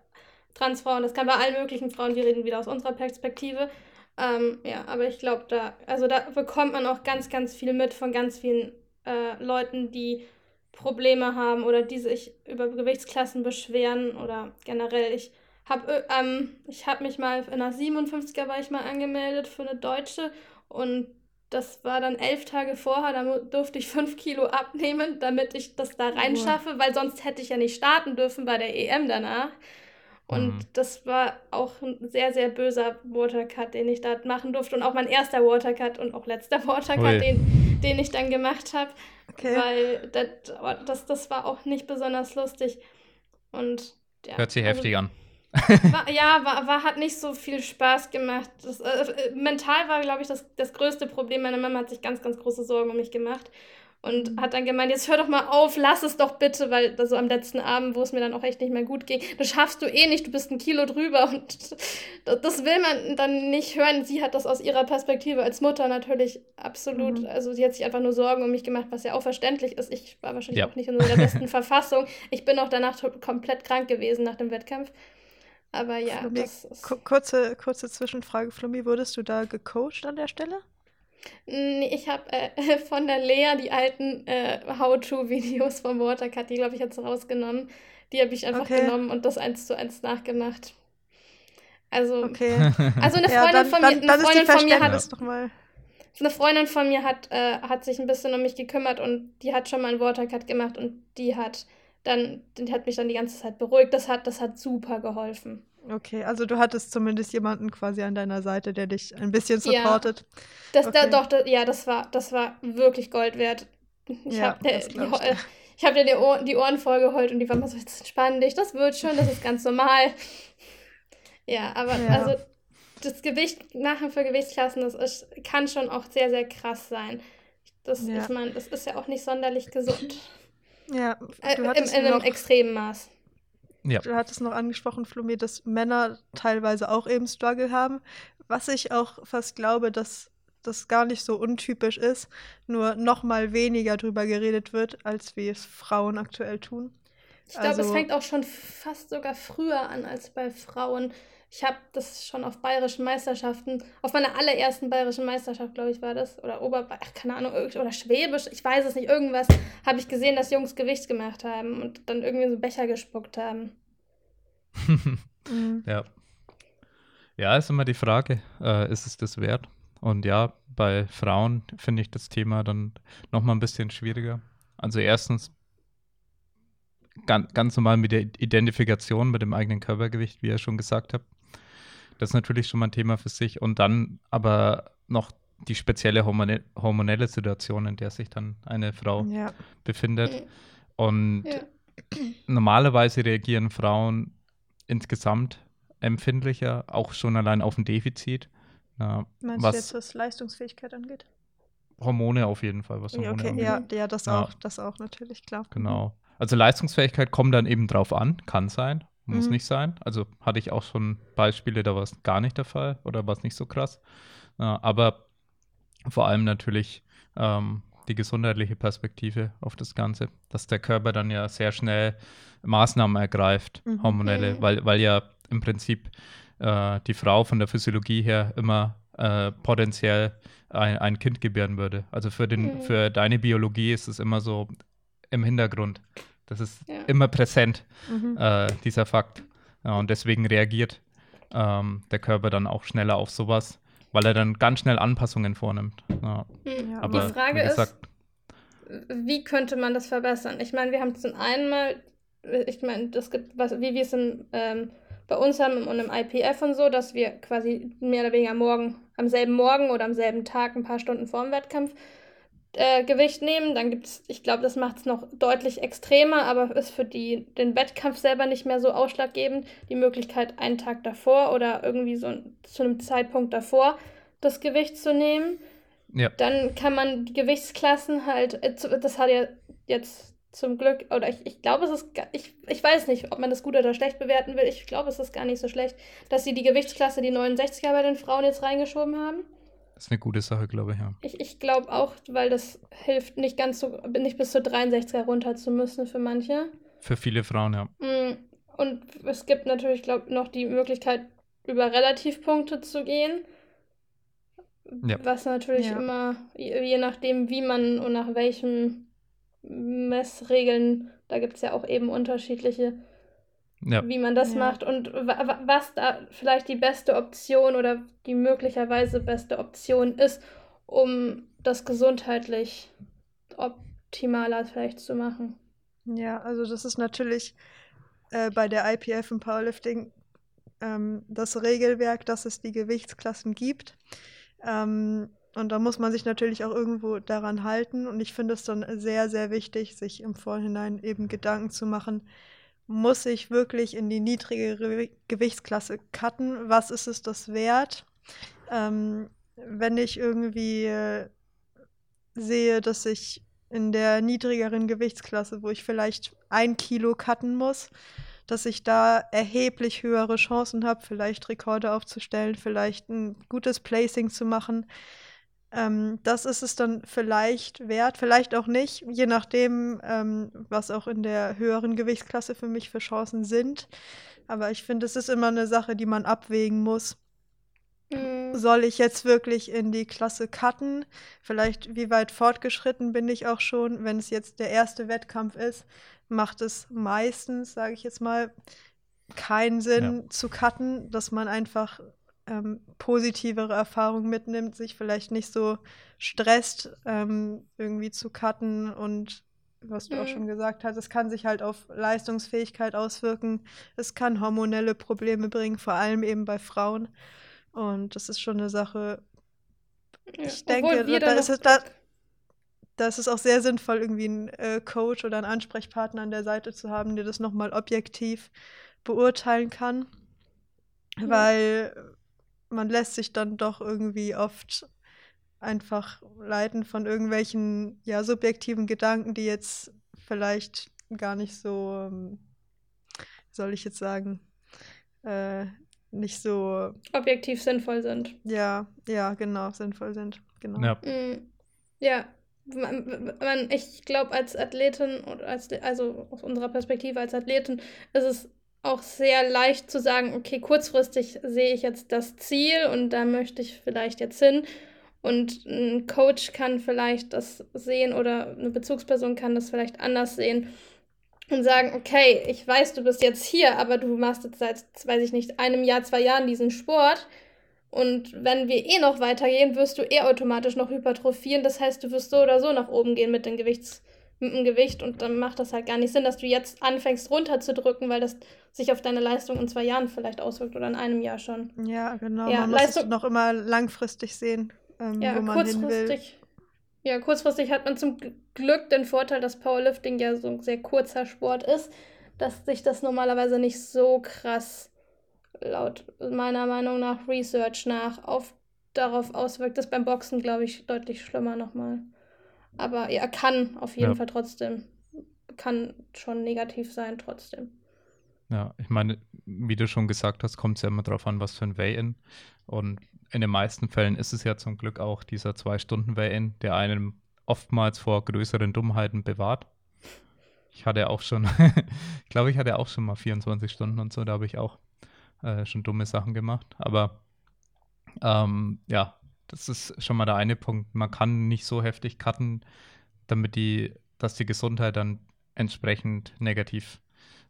Transfrauen, das kann bei allen möglichen Frauen, wir reden wieder aus unserer Perspektive. Ähm, ja, aber ich glaube, da, also da bekommt man auch ganz, ganz viel mit von ganz vielen äh, Leuten, die Probleme haben oder die sich über Gewichtsklassen beschweren oder generell. Ich habe ähm, hab mich mal in einer 57er war ich mal angemeldet für eine Deutsche und das war dann elf Tage vorher, da durfte ich fünf Kilo abnehmen, damit ich das da reinschaffe, weil sonst hätte ich ja nicht starten dürfen bei der EM danach. Und mhm. das war auch ein sehr, sehr böser Watercut, den ich da machen durfte. Und auch mein erster Watercut und auch letzter Watercut, den, den ich dann gemacht habe. Okay. Weil das, das, das war auch nicht besonders lustig. Und ja, Hört sich also, heftig an. War, ja, war, war, hat nicht so viel Spaß gemacht. Das, äh, äh mental war, glaube ich, das, das größte Problem. Meine Mama hat sich ganz, ganz große Sorgen um mich gemacht und hat dann gemeint, jetzt hör doch mal auf, lass es doch bitte, weil so am letzten Abend, wo es mir dann auch echt nicht mehr gut ging, das schaffst du eh nicht, du bist ein Kilo drüber und das will man dann nicht hören. Sie hat das aus ihrer Perspektive als Mutter natürlich absolut, mhm. also sie hat sich einfach nur Sorgen um mich gemacht, was ja auch verständlich ist. Ich war wahrscheinlich ja. auch nicht in so der besten Verfassung. Ich bin auch danach komplett krank gewesen nach dem Wettkampf. Aber ja, Flummi, das ist... Kurze, kurze Zwischenfrage, Flummi, wurdest du da gecoacht an der Stelle? Nee, ich habe äh, von der Lea die alten äh, How-To-Videos vom Watercut, die glaube ich jetzt rausgenommen. Die habe ich einfach okay. genommen und das eins zu eins nachgemacht. Also, okay. also eine Freundin ja, dann, von mir, dann, eine Freundin von mir hat doch mal. Eine Freundin von mir hat, äh, hat sich ein bisschen um mich gekümmert und die hat schon mal einen Watercut gemacht und die hat dann, hat mich dann die ganze Zeit beruhigt. Das hat, das hat super geholfen. Okay, also du hattest zumindest jemanden quasi an deiner Seite, der dich ein bisschen supportet. Ja, das, okay. da, doch, da, ja, das war, das war wirklich Gold wert. Ich ja, habe dir, hab dir die, Ohren, die Ohren vollgeheult und die waren mal so, jetzt entspann dich, das wird schon, das ist ganz normal. Ja, aber ja. also das Gewicht nachher für Gewichtsklassen, das ist, kann schon auch sehr, sehr krass sein. Das, ja. Ich meine, das ist ja auch nicht sonderlich gesund. Ja, äh, in, in einem extremen Maß. Ja. Du hattest noch angesprochen, Flumir, dass Männer teilweise auch eben Struggle haben. Was ich auch fast glaube, dass das gar nicht so untypisch ist, nur noch mal weniger drüber geredet wird, als wie es Frauen aktuell tun. Ich glaube, also, es fängt auch schon fast sogar früher an als bei Frauen. Ich habe das schon auf bayerischen Meisterschaften, auf meiner allerersten bayerischen Meisterschaft, glaube ich, war das, oder Oberbayern, keine Ahnung, oder Schwäbisch, ich weiß es nicht, irgendwas, habe ich gesehen, dass Jungs Gewicht gemacht haben und dann irgendwie so Becher gespuckt haben. mhm. Ja. Ja, ist immer die Frage, äh, ist es das wert? Und ja, bei Frauen finde ich das Thema dann nochmal ein bisschen schwieriger. Also erstens ganz, ganz normal mit der Identifikation mit dem eigenen Körpergewicht, wie ihr schon gesagt habt. Das ist natürlich schon mal ein Thema für sich. Und dann aber noch die spezielle hormone hormonelle Situation, in der sich dann eine Frau ja. befindet. Und ja. normalerweise reagieren Frauen insgesamt empfindlicher, auch schon allein auf ein Defizit. Ja, Meinst was du jetzt, was Leistungsfähigkeit angeht? Hormone auf jeden Fall, was Hormone okay, angeht. Ja, ja, das auch, das auch natürlich, klar. Genau. Also Leistungsfähigkeit kommt dann eben drauf an, kann sein, muss mhm. nicht sein. Also hatte ich auch schon Beispiele, da war es gar nicht der Fall oder war es nicht so krass. Äh, aber vor allem natürlich ähm, die gesundheitliche Perspektive auf das Ganze, dass der Körper dann ja sehr schnell Maßnahmen ergreift, mhm. hormonelle, weil, weil ja im Prinzip äh, die Frau von der Physiologie her immer äh, potenziell ein, ein Kind gebären würde. Also für, den, mhm. für deine Biologie ist es immer so, im Hintergrund. Das ist ja. immer präsent, mhm. äh, dieser Fakt. Ja, und deswegen reagiert ähm, der Körper dann auch schneller auf sowas, weil er dann ganz schnell Anpassungen vornimmt. Ja. Mhm. Aber Die Frage gesagt, ist, wie könnte man das verbessern? Ich meine, wir haben zum einen mal, ich meine, das gibt was, wie wir es in, ähm, bei uns haben und im IPF und so, dass wir quasi mehr oder weniger morgen, am selben Morgen oder am selben Tag, ein paar Stunden vor dem Wettkampf, äh, Gewicht nehmen. Dann gibt es, ich glaube, das macht es noch deutlich extremer, aber ist für die, den Wettkampf selber nicht mehr so ausschlaggebend. Die Möglichkeit, einen Tag davor oder irgendwie so zu einem Zeitpunkt davor das Gewicht zu nehmen. Ja. Dann kann man die Gewichtsklassen halt, äh, das hat ja jetzt zum Glück, oder ich, ich glaube, es ist, ich, ich weiß nicht, ob man das gut oder schlecht bewerten will. Ich glaube, es ist gar nicht so schlecht, dass sie die Gewichtsklasse, die 69er bei den Frauen jetzt reingeschoben haben. Das ist eine gute Sache, glaube ich, ja. Ich, ich glaube auch, weil das hilft, nicht ganz so, nicht bis zu 63er runter zu müssen für manche. Für viele Frauen, ja. Mm, und es gibt natürlich, glaube ich, noch die Möglichkeit, über Relativpunkte zu gehen. Ja. Was natürlich ja. immer, je nachdem, wie man und nach welchen Messregeln, da gibt es ja auch eben unterschiedliche ja. wie man das ja. macht und was da vielleicht die beste Option oder die möglicherweise beste Option ist, um das gesundheitlich optimaler vielleicht zu machen. Ja, also das ist natürlich äh, bei der IPF im Powerlifting ähm, das Regelwerk, dass es die Gewichtsklassen gibt. Ähm, und da muss man sich natürlich auch irgendwo daran halten. Und ich finde es dann sehr, sehr wichtig, sich im Vorhinein eben Gedanken zu machen, muss ich wirklich in die niedrigere Gewichtsklasse cutten? Was ist es das wert? Ähm, wenn ich irgendwie äh, sehe, dass ich in der niedrigeren Gewichtsklasse, wo ich vielleicht ein Kilo cutten muss, dass ich da erheblich höhere Chancen habe, vielleicht Rekorde aufzustellen, vielleicht ein gutes Placing zu machen. Ähm, das ist es dann vielleicht wert, vielleicht auch nicht, je nachdem, ähm, was auch in der höheren Gewichtsklasse für mich für Chancen sind. Aber ich finde, es ist immer eine Sache, die man abwägen muss. Mhm. Soll ich jetzt wirklich in die Klasse cutten? Vielleicht, wie weit fortgeschritten bin ich auch schon, wenn es jetzt der erste Wettkampf ist? macht es meistens, sage ich jetzt mal, keinen Sinn ja. zu cutten, dass man einfach ähm, positivere Erfahrungen mitnimmt, sich vielleicht nicht so stresst, ähm, irgendwie zu cutten und was du mhm. auch schon gesagt hast, es kann sich halt auf Leistungsfähigkeit auswirken. Es kann hormonelle Probleme bringen, vor allem eben bei Frauen. Und das ist schon eine Sache. Ja, ich denke, da ist, da, da ist es auch sehr sinnvoll, irgendwie einen äh, Coach oder einen Ansprechpartner an der Seite zu haben, der das nochmal objektiv beurteilen kann. Mhm. Weil man lässt sich dann doch irgendwie oft einfach leiten von irgendwelchen ja, subjektiven Gedanken, die jetzt vielleicht gar nicht so, ähm, soll ich jetzt sagen, äh, nicht so objektiv sinnvoll sind. Ja, ja, genau, sinnvoll sind. Genau. Ja. Mhm. Ja, man, man, ich glaube, als Athletin, als, also aus unserer Perspektive als Athletin, ist es auch sehr leicht zu sagen, okay, kurzfristig sehe ich jetzt das Ziel und da möchte ich vielleicht jetzt hin. Und ein Coach kann vielleicht das sehen oder eine Bezugsperson kann das vielleicht anders sehen und sagen, okay, ich weiß, du bist jetzt hier, aber du machst jetzt seit, weiß ich nicht, einem Jahr, zwei Jahren diesen Sport und wenn wir eh noch weitergehen, wirst du eh automatisch noch hypertrophieren. Das heißt, du wirst so oder so nach oben gehen mit, den Gewichts, mit dem Gewicht. Und dann macht das halt gar nicht Sinn, dass du jetzt anfängst runterzudrücken, weil das sich auf deine Leistung in zwei Jahren vielleicht auswirkt oder in einem Jahr schon. Ja, genau. Ja, man Leistung, muss es noch immer langfristig sehen, ähm, ja, wo man kurzfristig, hin will. Ja, kurzfristig hat man zum Glück den Vorteil, dass Powerlifting ja so ein sehr kurzer Sport ist, dass sich das normalerweise nicht so krass laut meiner Meinung nach Research nach auf, darauf auswirkt. Das beim Boxen, glaube ich, deutlich schlimmer nochmal. Aber er kann auf jeden ja. Fall trotzdem. Kann schon negativ sein trotzdem. Ja, ich meine, wie du schon gesagt hast, kommt es ja immer darauf an, was für ein Weigh-In. Und in den meisten Fällen ist es ja zum Glück auch dieser Zwei-Stunden-Weigh-In, der einen oftmals vor größeren Dummheiten bewahrt. Ich hatte auch schon, ich glaube, ich hatte auch schon mal 24 Stunden und so, da habe ich auch äh, schon dumme Sachen gemacht. Aber ähm, ja, das ist schon mal der eine Punkt. Man kann nicht so heftig cutten, damit die, dass die Gesundheit dann entsprechend negativ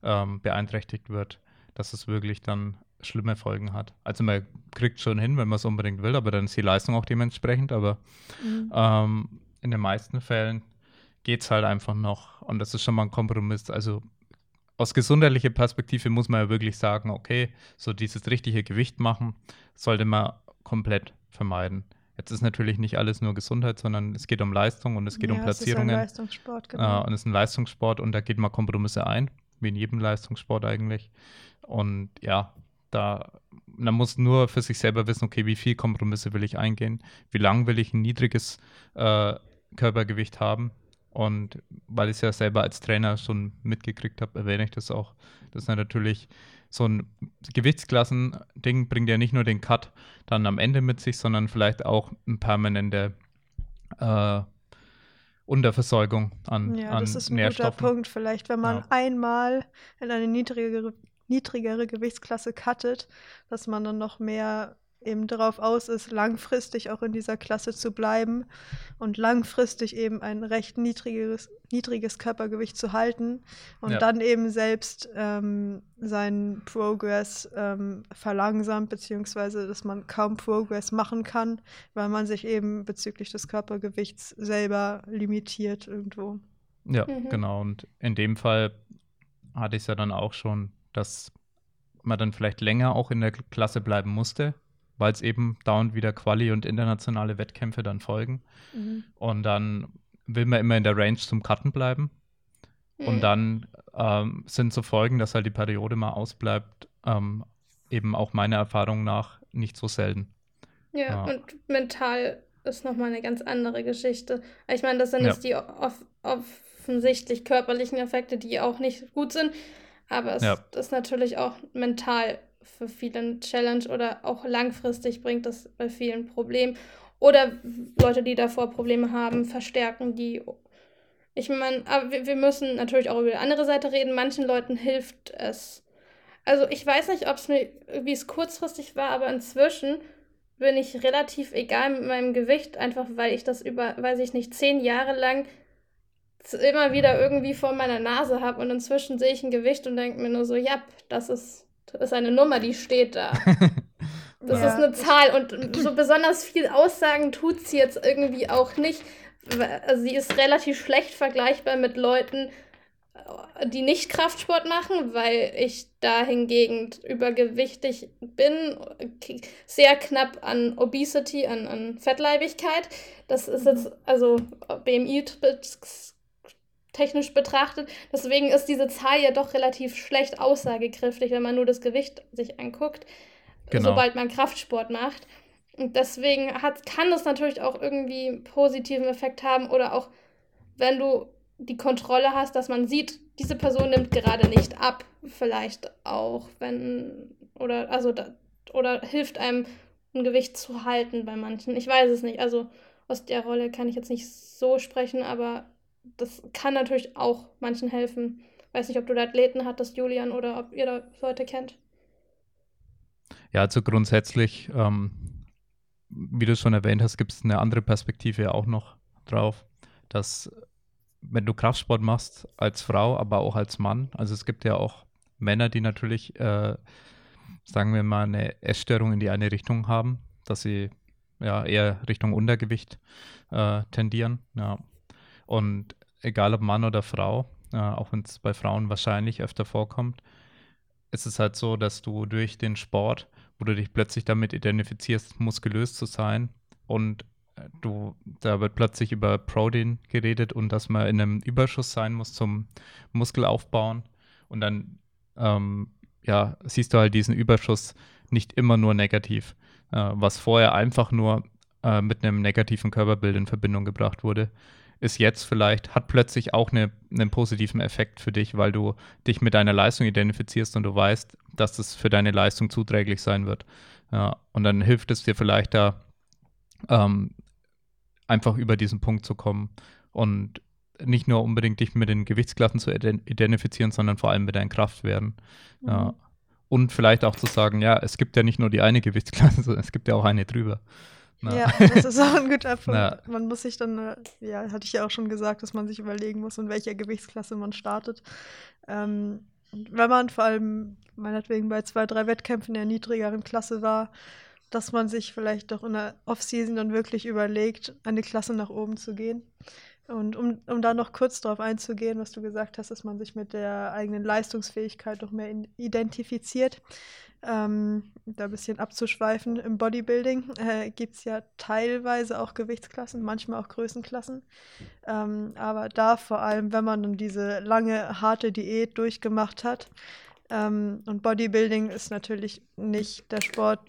ähm, beeinträchtigt wird, dass es wirklich dann schlimme Folgen hat. Also man kriegt schon hin, wenn man es unbedingt will, aber dann ist die Leistung auch dementsprechend. Aber mhm. ähm, in den meisten Fällen geht es halt einfach noch. Und das ist schon mal ein Kompromiss. Also aus gesundheitlicher Perspektive muss man ja wirklich sagen, okay, so dieses richtige Gewicht machen sollte man komplett vermeiden. Jetzt ist natürlich nicht alles nur Gesundheit, sondern es geht um Leistung und es geht ja, um Platzierungen. Es ist ein Leistungssport, genau. Äh, und es ist ein Leistungssport und da geht man Kompromisse ein, wie in jedem Leistungssport eigentlich. Und ja, da man muss nur für sich selber wissen, okay, wie viel Kompromisse will ich eingehen, wie lang will ich ein niedriges äh, Körpergewicht haben und weil ich es ja selber als Trainer schon mitgekriegt habe, erwähne ich das auch. Das ist natürlich so ein Gewichtsklassen-Ding, bringt ja nicht nur den Cut dann am Ende mit sich, sondern vielleicht auch eine permanente äh, Unterversorgung an, ja, an das ist ein guter Punkt. Vielleicht, wenn man ja. einmal in eine niedrigere, niedrigere Gewichtsklasse cuttet, dass man dann noch mehr eben darauf aus ist, langfristig auch in dieser Klasse zu bleiben und langfristig eben ein recht niedriges, niedriges Körpergewicht zu halten und ja. dann eben selbst ähm, seinen Progress ähm, verlangsamt, beziehungsweise dass man kaum Progress machen kann, weil man sich eben bezüglich des Körpergewichts selber limitiert irgendwo. Ja, mhm. genau. Und in dem Fall hatte ich es ja dann auch schon, dass man dann vielleicht länger auch in der Klasse bleiben musste, weil es eben dauernd wieder Quali und internationale Wettkämpfe dann folgen. Mhm. Und dann will man immer in der Range zum Cutten bleiben. Mhm. Und dann ähm, sind so Folgen, dass halt die Periode mal ausbleibt, ähm, eben auch meiner Erfahrung nach nicht so selten. Ja, ja. und mental ist nochmal eine ganz andere Geschichte. Ich meine, das sind ja. jetzt die off offensichtlich körperlichen Effekte, die auch nicht gut sind, aber es ja. ist natürlich auch mental für viele eine Challenge oder auch langfristig bringt das bei vielen Probleme. Oder Leute, die davor Probleme haben, verstärken die. Ich meine, aber wir, wir müssen natürlich auch über die andere Seite reden. Manchen Leuten hilft es. Also ich weiß nicht, ob es mir, wie es kurzfristig war, aber inzwischen bin ich relativ egal mit meinem Gewicht, einfach weil ich das über, weiß ich nicht, zehn Jahre lang immer wieder irgendwie vor meiner Nase habe und inzwischen sehe ich ein Gewicht und denke mir nur so, ja, das ist, das ist eine Nummer, die steht da. Das ja. ist eine Zahl und so besonders viel Aussagen tut sie jetzt irgendwie auch nicht. Also sie ist relativ schlecht vergleichbar mit Leuten, die nicht Kraftsport machen, weil ich da hingegen übergewichtig bin, sehr knapp an Obesity, an, an Fettleibigkeit. Das ist jetzt, also BMI technisch betrachtet. Deswegen ist diese Zahl ja doch relativ schlecht aussagekräftig, wenn man nur das Gewicht sich anguckt, genau. sobald man Kraftsport macht. Und deswegen hat, kann das natürlich auch irgendwie einen positiven Effekt haben oder auch, wenn du die Kontrolle hast, dass man sieht, diese Person nimmt gerade nicht ab, vielleicht auch, wenn, oder, also, da, oder hilft einem, ein Gewicht zu halten bei manchen. Ich weiß es nicht. Also, aus der Rolle kann ich jetzt nicht so sprechen, aber das kann natürlich auch manchen helfen. Weiß nicht, ob du da Athleten hattest, Julian, oder ob ihr da Leute kennt. Ja, also grundsätzlich, ähm, wie du schon erwähnt hast, gibt es eine andere Perspektive auch noch drauf, dass wenn du Kraftsport machst als Frau, aber auch als Mann, also es gibt ja auch Männer, die natürlich, äh, sagen wir mal, eine Essstörung in die eine Richtung haben, dass sie ja eher Richtung Untergewicht äh, tendieren. Ja. Und egal ob Mann oder Frau, äh, auch wenn es bei Frauen wahrscheinlich öfter vorkommt, ist es halt so, dass du durch den Sport, wo du dich plötzlich damit identifizierst, muskulös zu sein und äh, du, da wird plötzlich über Protein geredet und dass man in einem Überschuss sein muss zum Muskelaufbauen. Und dann ähm, ja, siehst du halt diesen Überschuss nicht immer nur negativ, äh, was vorher einfach nur äh, mit einem negativen Körperbild in Verbindung gebracht wurde ist jetzt vielleicht, hat plötzlich auch eine, einen positiven Effekt für dich, weil du dich mit deiner Leistung identifizierst und du weißt, dass es für deine Leistung zuträglich sein wird. Ja, und dann hilft es dir vielleicht da, ähm, einfach über diesen Punkt zu kommen und nicht nur unbedingt dich mit den Gewichtsklassen zu identifizieren, sondern vor allem mit deinen Kraftwerten. Mhm. Ja. Und vielleicht auch zu sagen, ja, es gibt ja nicht nur die eine Gewichtsklasse, sondern es gibt ja auch eine drüber. Na. Ja, das ist auch ein guter Punkt. Na. Man muss sich dann, äh, ja, hatte ich ja auch schon gesagt, dass man sich überlegen muss, in welcher Gewichtsklasse man startet. Ähm, wenn man vor allem meinetwegen bei zwei, drei Wettkämpfen in der niedrigeren Klasse war, dass man sich vielleicht doch in der Offseason dann wirklich überlegt, eine Klasse nach oben zu gehen. Und um, um da noch kurz darauf einzugehen, was du gesagt hast, dass man sich mit der eigenen Leistungsfähigkeit doch mehr identifiziert ähm, da ein bisschen abzuschweifen, im Bodybuilding äh, gibt es ja teilweise auch Gewichtsklassen, manchmal auch Größenklassen. Ähm, aber da vor allem, wenn man dann diese lange, harte Diät durchgemacht hat. Ähm, und Bodybuilding ist natürlich nicht der Sport,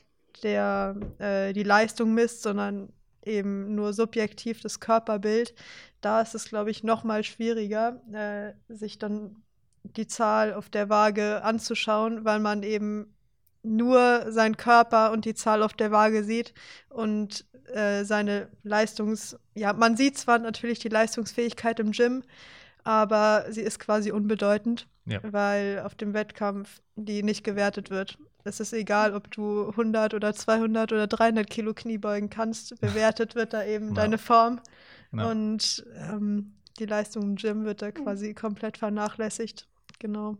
der äh, die Leistung misst, sondern eben nur subjektiv das Körperbild. Da ist es, glaube ich, noch mal schwieriger, äh, sich dann die Zahl auf der Waage anzuschauen, weil man eben nur seinen Körper und die Zahl auf der Waage sieht und äh, seine Leistungs... Ja, man sieht zwar natürlich die Leistungsfähigkeit im Gym, aber sie ist quasi unbedeutend, ja. weil auf dem Wettkampf die nicht gewertet wird. es ist egal, ob du 100 oder 200 oder 300 Kilo Kniebeugen kannst. Bewertet wird da eben genau. deine Form. Genau. Und ähm, die Leistung im Gym wird da quasi komplett vernachlässigt. Genau.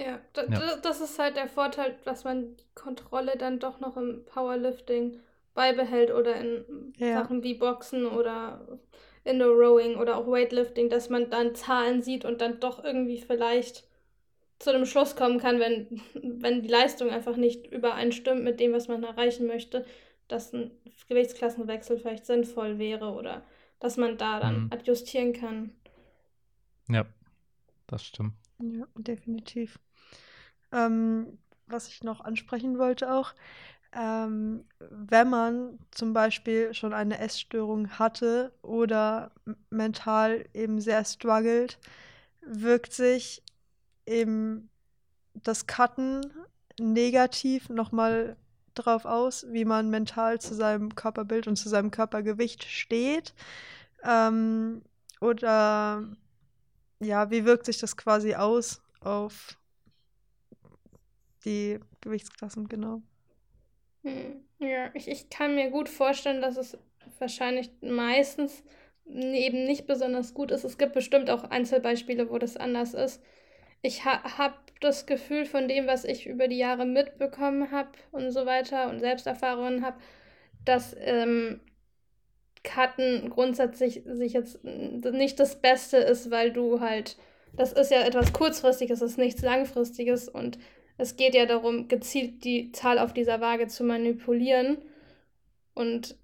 Ja, ja, das ist halt der Vorteil, dass man die Kontrolle dann doch noch im Powerlifting beibehält oder in ja. Sachen wie Boxen oder Indoor Rowing oder auch Weightlifting, dass man dann Zahlen sieht und dann doch irgendwie vielleicht zu dem Schluss kommen kann, wenn, wenn die Leistung einfach nicht übereinstimmt mit dem, was man erreichen möchte, dass ein Gewichtsklassenwechsel vielleicht sinnvoll wäre oder dass man da dann mhm. adjustieren kann. Ja, das stimmt. Ja, definitiv. Ähm, was ich noch ansprechen wollte auch, ähm, wenn man zum Beispiel schon eine Essstörung hatte oder mental eben sehr struggelt, wirkt sich eben das Cutten negativ nochmal drauf aus, wie man mental zu seinem Körperbild und zu seinem Körpergewicht steht. Ähm, oder ja, wie wirkt sich das quasi aus auf die Gewichtsklassen, genau. Hm, ja, ich, ich kann mir gut vorstellen, dass es wahrscheinlich meistens eben nicht besonders gut ist. Es gibt bestimmt auch Einzelbeispiele, wo das anders ist. Ich ha habe das Gefühl von dem, was ich über die Jahre mitbekommen habe und so weiter und Selbsterfahrungen habe, dass ähm, Cutten grundsätzlich sich jetzt nicht das Beste ist, weil du halt, das ist ja etwas Kurzfristiges, das ist nichts Langfristiges und es geht ja darum, gezielt die Zahl auf dieser Waage zu manipulieren. Und,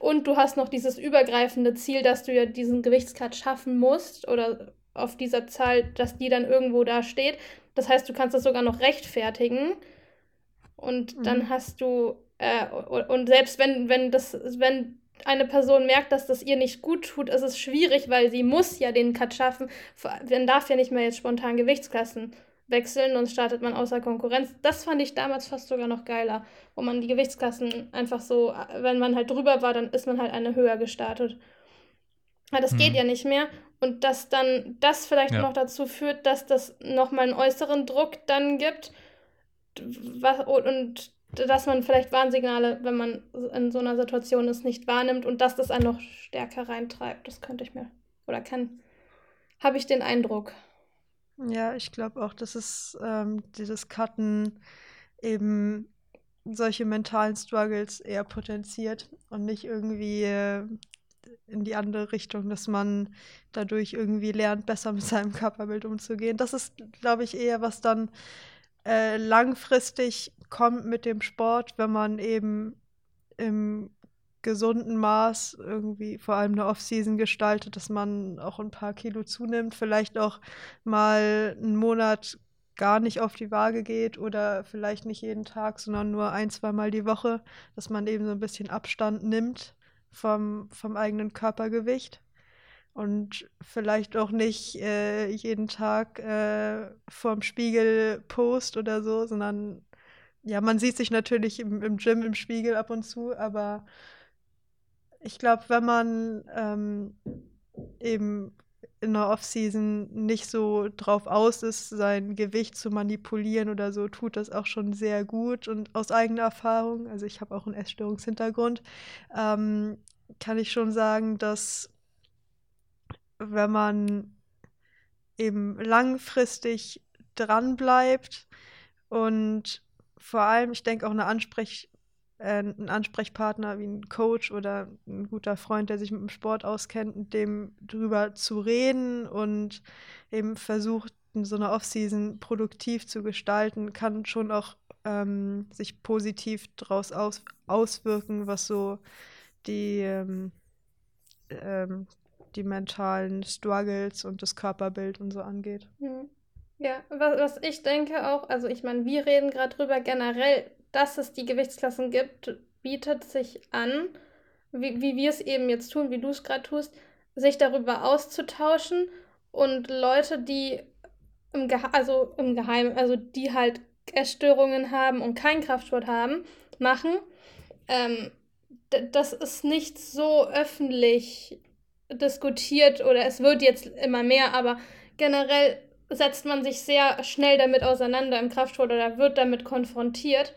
und du hast noch dieses übergreifende Ziel, dass du ja diesen Gewichtscut schaffen musst oder auf dieser Zahl, dass die dann irgendwo da steht. Das heißt, du kannst das sogar noch rechtfertigen. Und mhm. dann hast du, äh, und selbst wenn, wenn das, wenn eine Person merkt, dass das ihr nicht gut tut, ist es schwierig, weil sie muss ja den Cut schaffen. Dann darf ja nicht mehr jetzt spontan Gewichtsklassen wechseln und startet man außer Konkurrenz. Das fand ich damals fast sogar noch geiler, wo man die Gewichtsklassen einfach so, wenn man halt drüber war, dann ist man halt eine höher gestartet. Aber das hm. geht ja nicht mehr. Und dass dann das vielleicht ja. noch dazu führt, dass das nochmal einen äußeren Druck dann gibt. Was, und dass man vielleicht Warnsignale, wenn man in so einer Situation ist, nicht wahrnimmt und dass das einen noch stärker reintreibt. Das könnte ich mir, oder kann, habe ich den Eindruck. Ja, ich glaube auch, dass es ähm, dieses Cutten eben solche mentalen Struggles eher potenziert und nicht irgendwie äh, in die andere Richtung, dass man dadurch irgendwie lernt, besser mit seinem Körperbild umzugehen. Das ist, glaube ich, eher was dann äh, langfristig kommt mit dem Sport, wenn man eben im gesunden Maß irgendwie vor allem eine Off-Season gestaltet, dass man auch ein paar Kilo zunimmt, vielleicht auch mal einen Monat gar nicht auf die Waage geht oder vielleicht nicht jeden Tag, sondern nur ein, zweimal die Woche, dass man eben so ein bisschen Abstand nimmt vom, vom eigenen Körpergewicht und vielleicht auch nicht äh, jeden Tag äh, vorm Spiegel post oder so, sondern ja, man sieht sich natürlich im, im Gym im Spiegel ab und zu, aber ich glaube, wenn man ähm, eben in der Offseason nicht so drauf aus ist, sein Gewicht zu manipulieren oder so, tut das auch schon sehr gut. Und aus eigener Erfahrung, also ich habe auch einen Essstörungshintergrund, ähm, kann ich schon sagen, dass wenn man eben langfristig dran bleibt und vor allem, ich denke, auch eine Ansprech äh, ein Ansprechpartner wie ein Coach oder ein guter Freund, der sich mit dem Sport auskennt, mit dem drüber zu reden und eben versucht, so einer Offseason produktiv zu gestalten, kann schon auch ähm, sich positiv daraus aus auswirken, was so die, ähm, ähm, die mentalen Struggles und das Körperbild und so angeht. Mhm. Ja, was, was ich denke auch, also ich meine, wir reden gerade drüber generell, dass es die Gewichtsklassen gibt, bietet sich an, wie, wie wir es eben jetzt tun, wie du es gerade tust, sich darüber auszutauschen und Leute, die im, Geha also im Geheimen, also die halt Essstörungen haben und keinen Kraftsport haben, machen. Ähm, das ist nicht so öffentlich diskutiert oder es wird jetzt immer mehr, aber generell setzt man sich sehr schnell damit auseinander im Kraftsport oder wird damit konfrontiert.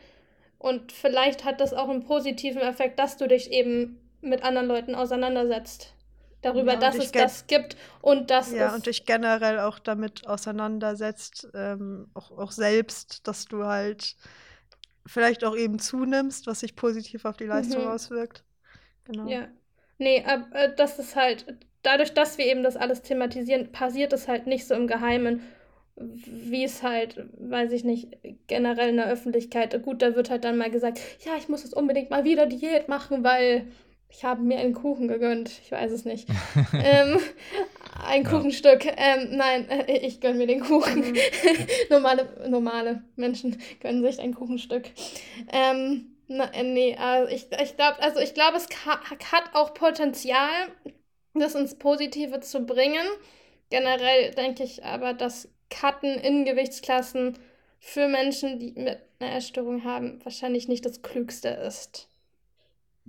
Und vielleicht hat das auch einen positiven Effekt, dass du dich eben mit anderen Leuten auseinandersetzt. Darüber, Ja, dass es das gibt und dass Ja, und dich generell auch damit auseinandersetzt, ähm, auch, auch selbst, dass du halt vielleicht auch eben zunimmst, was sich positiv auf die Leistung Mhm. auswirkt. Genau. Ja. Nee, ab, äh, das ist halt, dadurch, dass wir eben das alles thematisieren, passiert es halt nicht so im Geheimen, wie es halt, weiß ich nicht, generell in der Öffentlichkeit. Gut, da wird halt dann mal gesagt, ja, ich muss jetzt unbedingt mal wieder Diät machen, weil ich habe mir einen Kuchen gegönnt. Ich weiß es nicht. ähm, ein Ja. Kuchenstück. Ähm, nein, äh, ich gönne mir den Kuchen. Mhm. normale, normale Menschen gönnen sich ein Kuchenstück. Ähm, na, äh, nee, also ich, ich glaube, also ich glaube, es hat auch Potenzial, das ins Positive zu bringen. Generell denke ich aber, dass Cutten in Gewichtsklassen für Menschen, die mit einer Essstörung haben, wahrscheinlich nicht das Klügste ist.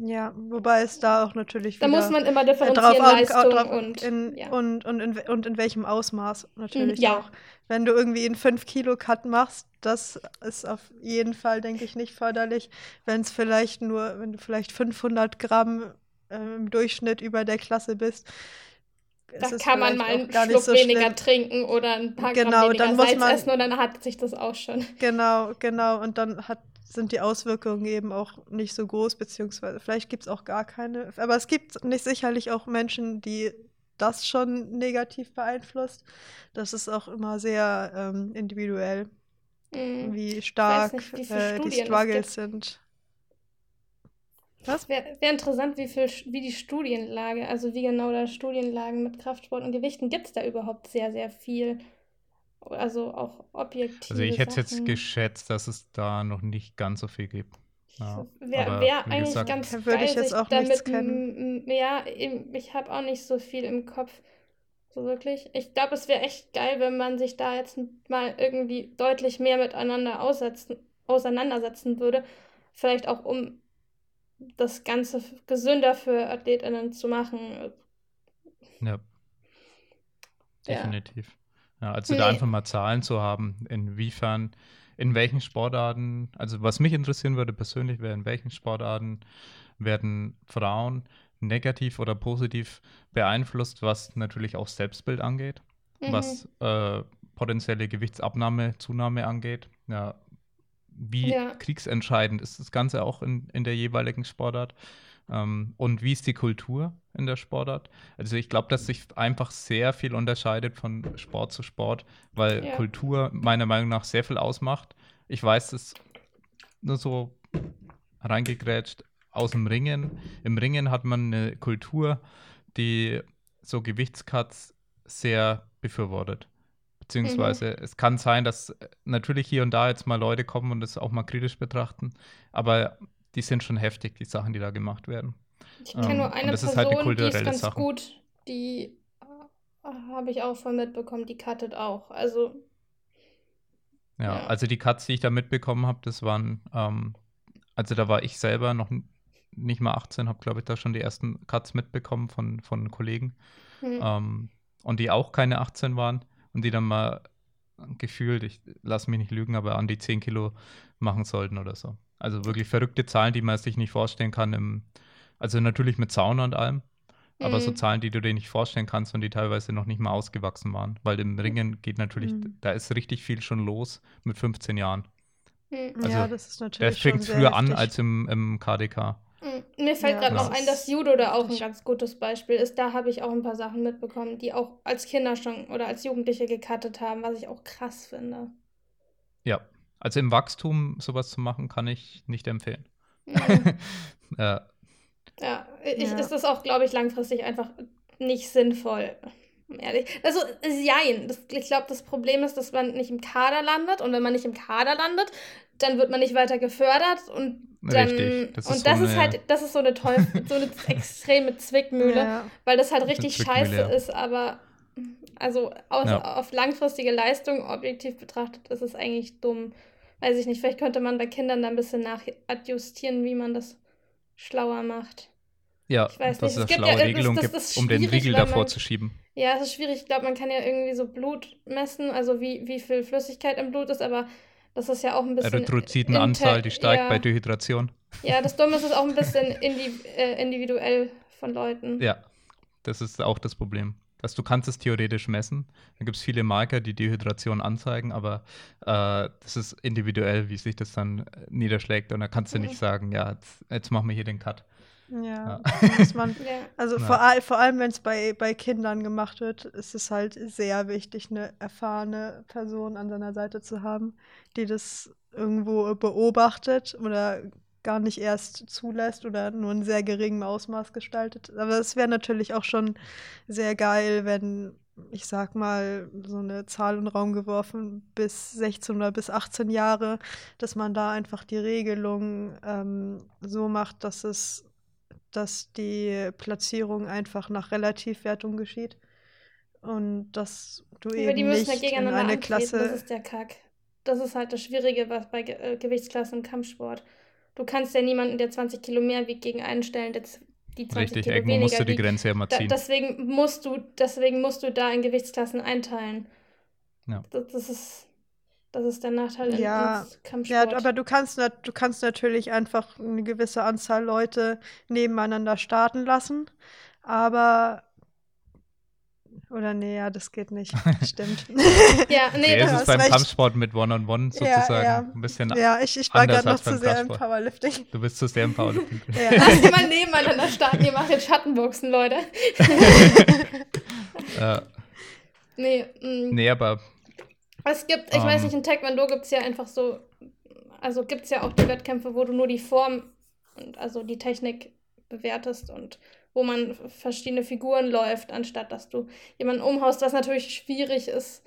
Ja, wobei es da auch natürlich Da muss man immer äh, differenzieren, drauf Leistung drauf- und, in, ja. und, und, in, und in welchem Ausmaß natürlich ja. auch. Wenn du irgendwie einen 5-Kilo-Cut machst, das ist auf jeden Fall, denke ich, nicht förderlich. Wenn es vielleicht nur, wenn du vielleicht 500 Gramm äh, im Durchschnitt über der Klasse bist, Da kann man mal einen Schluck so weniger schlimm. trinken oder ein paar Genau, Gramm weniger Salz man- essen und dann hat sich das auch schon. Genau, genau. Und dann hat, sind die Auswirkungen eben auch nicht so groß, beziehungsweise vielleicht gibt es auch gar keine. Aber es gibt nicht sicherlich auch Menschen, die das schon negativ beeinflusst. Das ist auch immer sehr ähm, individuell, Mhm. wie stark nicht, äh, die Struggles sind. Was? Wäre wär interessant, wie, viel, wie die Studienlage, also wie genau da Studienlagen mit Kraftsport und Gewichten gibt es da überhaupt sehr, sehr viel. Also auch objektiv. Also ich hätte jetzt geschätzt, dass es da noch nicht ganz so viel gibt. Ja, Wäre wär eigentlich gesagt- ganz geil, würde ich jetzt auch damit, nichts kennen. Ja, eben, ich habe auch nicht so viel im Kopf. So wirklich. Ich glaube, es wäre echt geil, wenn man sich da jetzt mal irgendwie deutlich mehr miteinander aussetzen, auseinandersetzen würde. Vielleicht auch, um das Ganze gesünder für AthletInnen zu machen. Ja, definitiv. Ja, also da Nee. einfach mal Zahlen zu haben, inwiefern, in welchen Sportarten, also was mich interessieren würde persönlich wäre, in welchen Sportarten werden Frauen negativ oder positiv beeinflusst, was natürlich auch Selbstbild angeht, Mhm. was äh, potenzielle Gewichtsabnahme, Zunahme angeht. Ja, wie Ja. kriegsentscheidend ist das Ganze auch in, in der jeweiligen Sportart? Ähm, und wie ist die Kultur in der Sportart? Also ich glaube, dass sich einfach sehr viel unterscheidet von Sport zu Sport, weil Ja. Kultur meiner Meinung nach sehr viel ausmacht. Ich weiß es nur so reingegrätscht aus dem Ringen. Im Ringen hat man eine Kultur, die so Gewichtscuts sehr befürwortet. Beziehungsweise es kann sein, dass äh, natürlich hier und da jetzt mal Leute kommen und das auch mal kritisch betrachten, aber die sind schon heftig, die Sachen, die da gemacht werden. Ich kenne Ähm, nur eine das ist halt eine Person, die ist ganz Sache. gut. Die äh, habe ich auch von mitbekommen, die cuttet auch. Also, Ja, Ja. also die Cuts, die ich da mitbekommen habe, das waren, ähm, also da war ich selber noch nicht mal 18, habe glaube ich da schon die ersten Cuts mitbekommen von, von Kollegen hm. ähm, und die auch keine 18 waren und die dann mal gefühlt, ich lasse mich nicht lügen, aber an die 10 Kilo machen sollten oder so. Also wirklich verrückte Zahlen, die man sich nicht vorstellen kann. Im, also natürlich mit Sauna und allem, aber so Mhm. Zahlen, die du dir nicht vorstellen kannst und die teilweise noch nicht mal ausgewachsen waren. Weil im Ringen geht natürlich, Mhm. da ist richtig viel schon los mit 15 Jahren. Hm. Also, ja, das ist Der natürlich schon fängt früher an heftig. als im, im KDK. Hm. Mir fällt Ja, gerade noch ein, dass Judo da auch ein ganz gutes Beispiel ist. Da habe ich auch ein paar Sachen mitbekommen, die auch als Kinder schon oder als Jugendliche gecuttet haben, was ich auch krass finde. Ja, also im Wachstum sowas zu machen, kann ich nicht empfehlen. Hm. ja, Ja, ich, Ja. ist das auch, glaube ich, langfristig einfach nicht sinnvoll. Ehrlich. Also, jein. Das, ich glaube, das Problem ist, dass man nicht im Kader landet. Und wenn man nicht im Kader landet, dann wird man nicht weiter gefördert. Und dann. Richtig. Das ist und so das ist eine- halt, das ist so eine Teufel, so eine extreme Zwickmühle, Ja. weil das halt Das ist richtig scheiße ja. ist, aber also aus, Ja. auf langfristige Leistung objektiv betrachtet ist es eigentlich dumm. Weiß ich nicht, vielleicht könnte man bei Kindern da ein bisschen nachadjustieren, wie man das schlauer macht. Ja, Ich weiß dass nicht, es es eine gibt ja schlaue Regelung das gibt, ist um den Riegel davor man- zu schieben. Ja, es ist schwierig. Ich glaube, man kann ja irgendwie so Blut messen, also wie, wie viel Flüssigkeit im Blut ist, aber das ist ja auch ein bisschen. Erythrozytenanzahl, die steigt ja. bei Dehydration. Ja, das Dumme ist es auch ein bisschen indi äh, individuell von Leuten. Ja, das ist auch das Problem. Dass du kannst es theoretisch messen. Da gibt es viele Marker, die Dehydration anzeigen, aber äh, das ist individuell, wie sich das dann äh, niederschlägt. Und da kannst du Mhm. nicht sagen, ja, jetzt, jetzt machen wir hier den Cut. Ja, Ja. muss man. Also Ja. vor, all, vor allem, wenn es bei, bei Kindern gemacht wird, ist es halt sehr wichtig, eine erfahrene Person an seiner Seite zu haben, die das irgendwo beobachtet oder gar nicht erst zulässt oder nur in sehr geringem Ausmaß gestaltet. Aber es wäre natürlich auch schon sehr geil, wenn, ich sag mal, so eine Zahl in den Raum geworfen, bis 16 oder bis 18 Jahre, dass man da einfach die Regelung ähm, so macht, dass es dass die Platzierung einfach nach Relativwertung geschieht und dass du Aber eben die müssen ja nicht in gegeneinander eine antreten, das Klasse ist der Kack. Das ist halt das Schwierige was bei Ge äh, Gewichtsklassen im Kampfsport. Du kannst ja niemanden, der 20 Kilo mehr wiegt, gegen einen stellen, der die 20 Richtig, Kilo irgendwo weniger musst du die wiegt. Grenze immer Da, ziehen. deswegen, musst du, deswegen musst du da in Gewichtsklassen einteilen. Ja. Das, das, ist, das ist der Nachteil in, Ja, Kampfsport. Ja, aber du kannst, du kannst natürlich einfach eine gewisse Anzahl Leute nebeneinander starten lassen, aber oder nee, ja, das geht nicht. Stimmt. ja, nee, Nee, das ist beim recht. Kampfsport mit One-on-One Ja, sozusagen ja. ein bisschen. ja, ich, ich war anders gerade noch zu sehr im. Powerlifting. Du bist zu sehr im Powerlifting. Ja. Lass die mal nebeneinander starten, ihr macht jetzt Schattenboxen, Leute. äh, Nee, mm. nee, aber Es gibt, ich weiß Ähm. nicht, in Taekwondo gibt es ja einfach so, also gibt es ja auch die Wettkämpfe, wo du nur die Form und also die Technik bewertest und wo man verschiedene Figuren läuft, anstatt dass du jemanden umhaust, was natürlich schwierig ist.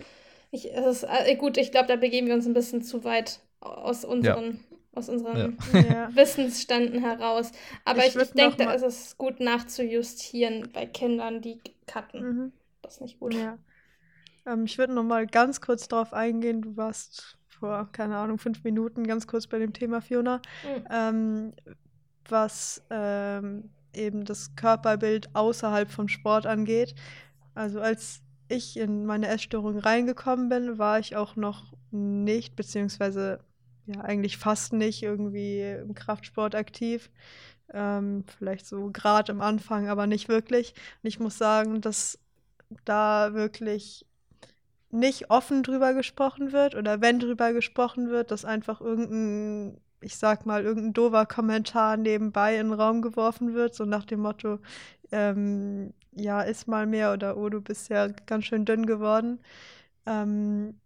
Ich, es ist äh, gut, ich glaube, da begeben wir uns ein bisschen zu weit aus unseren, aus unseren Ja. Wissensständen heraus. Aber Ich ich, ich denke, da ist es gut nachzujustieren bei Kindern, die cutten. Mhm. Das ist nicht gut. Ja. Ähm, ich würde noch mal ganz kurz darauf eingehen. Du warst vor, keine Ahnung, fünf Minuten ganz kurz bei dem Thema, Fiona. Mhm. Ähm, was ähm, eben das Körperbild außerhalb vom Sport angeht. Also als ich in meine Essstörung reingekommen bin, war ich auch noch nicht, beziehungsweise ja eigentlich fast nicht irgendwie im Kraftsport aktiv. Ähm, vielleicht so gerade am Anfang, aber nicht wirklich. Und ich muss sagen, dass da wirklich nicht offen drüber gesprochen wird oder wenn drüber gesprochen wird, dass einfach irgendein, ich sag mal, irgendein dover Kommentar nebenbei in den Raum geworfen wird, so nach dem Motto, ähm, ja, iss mal mehr oder oh, du bist ja ganz schön dünn geworden. Ähm,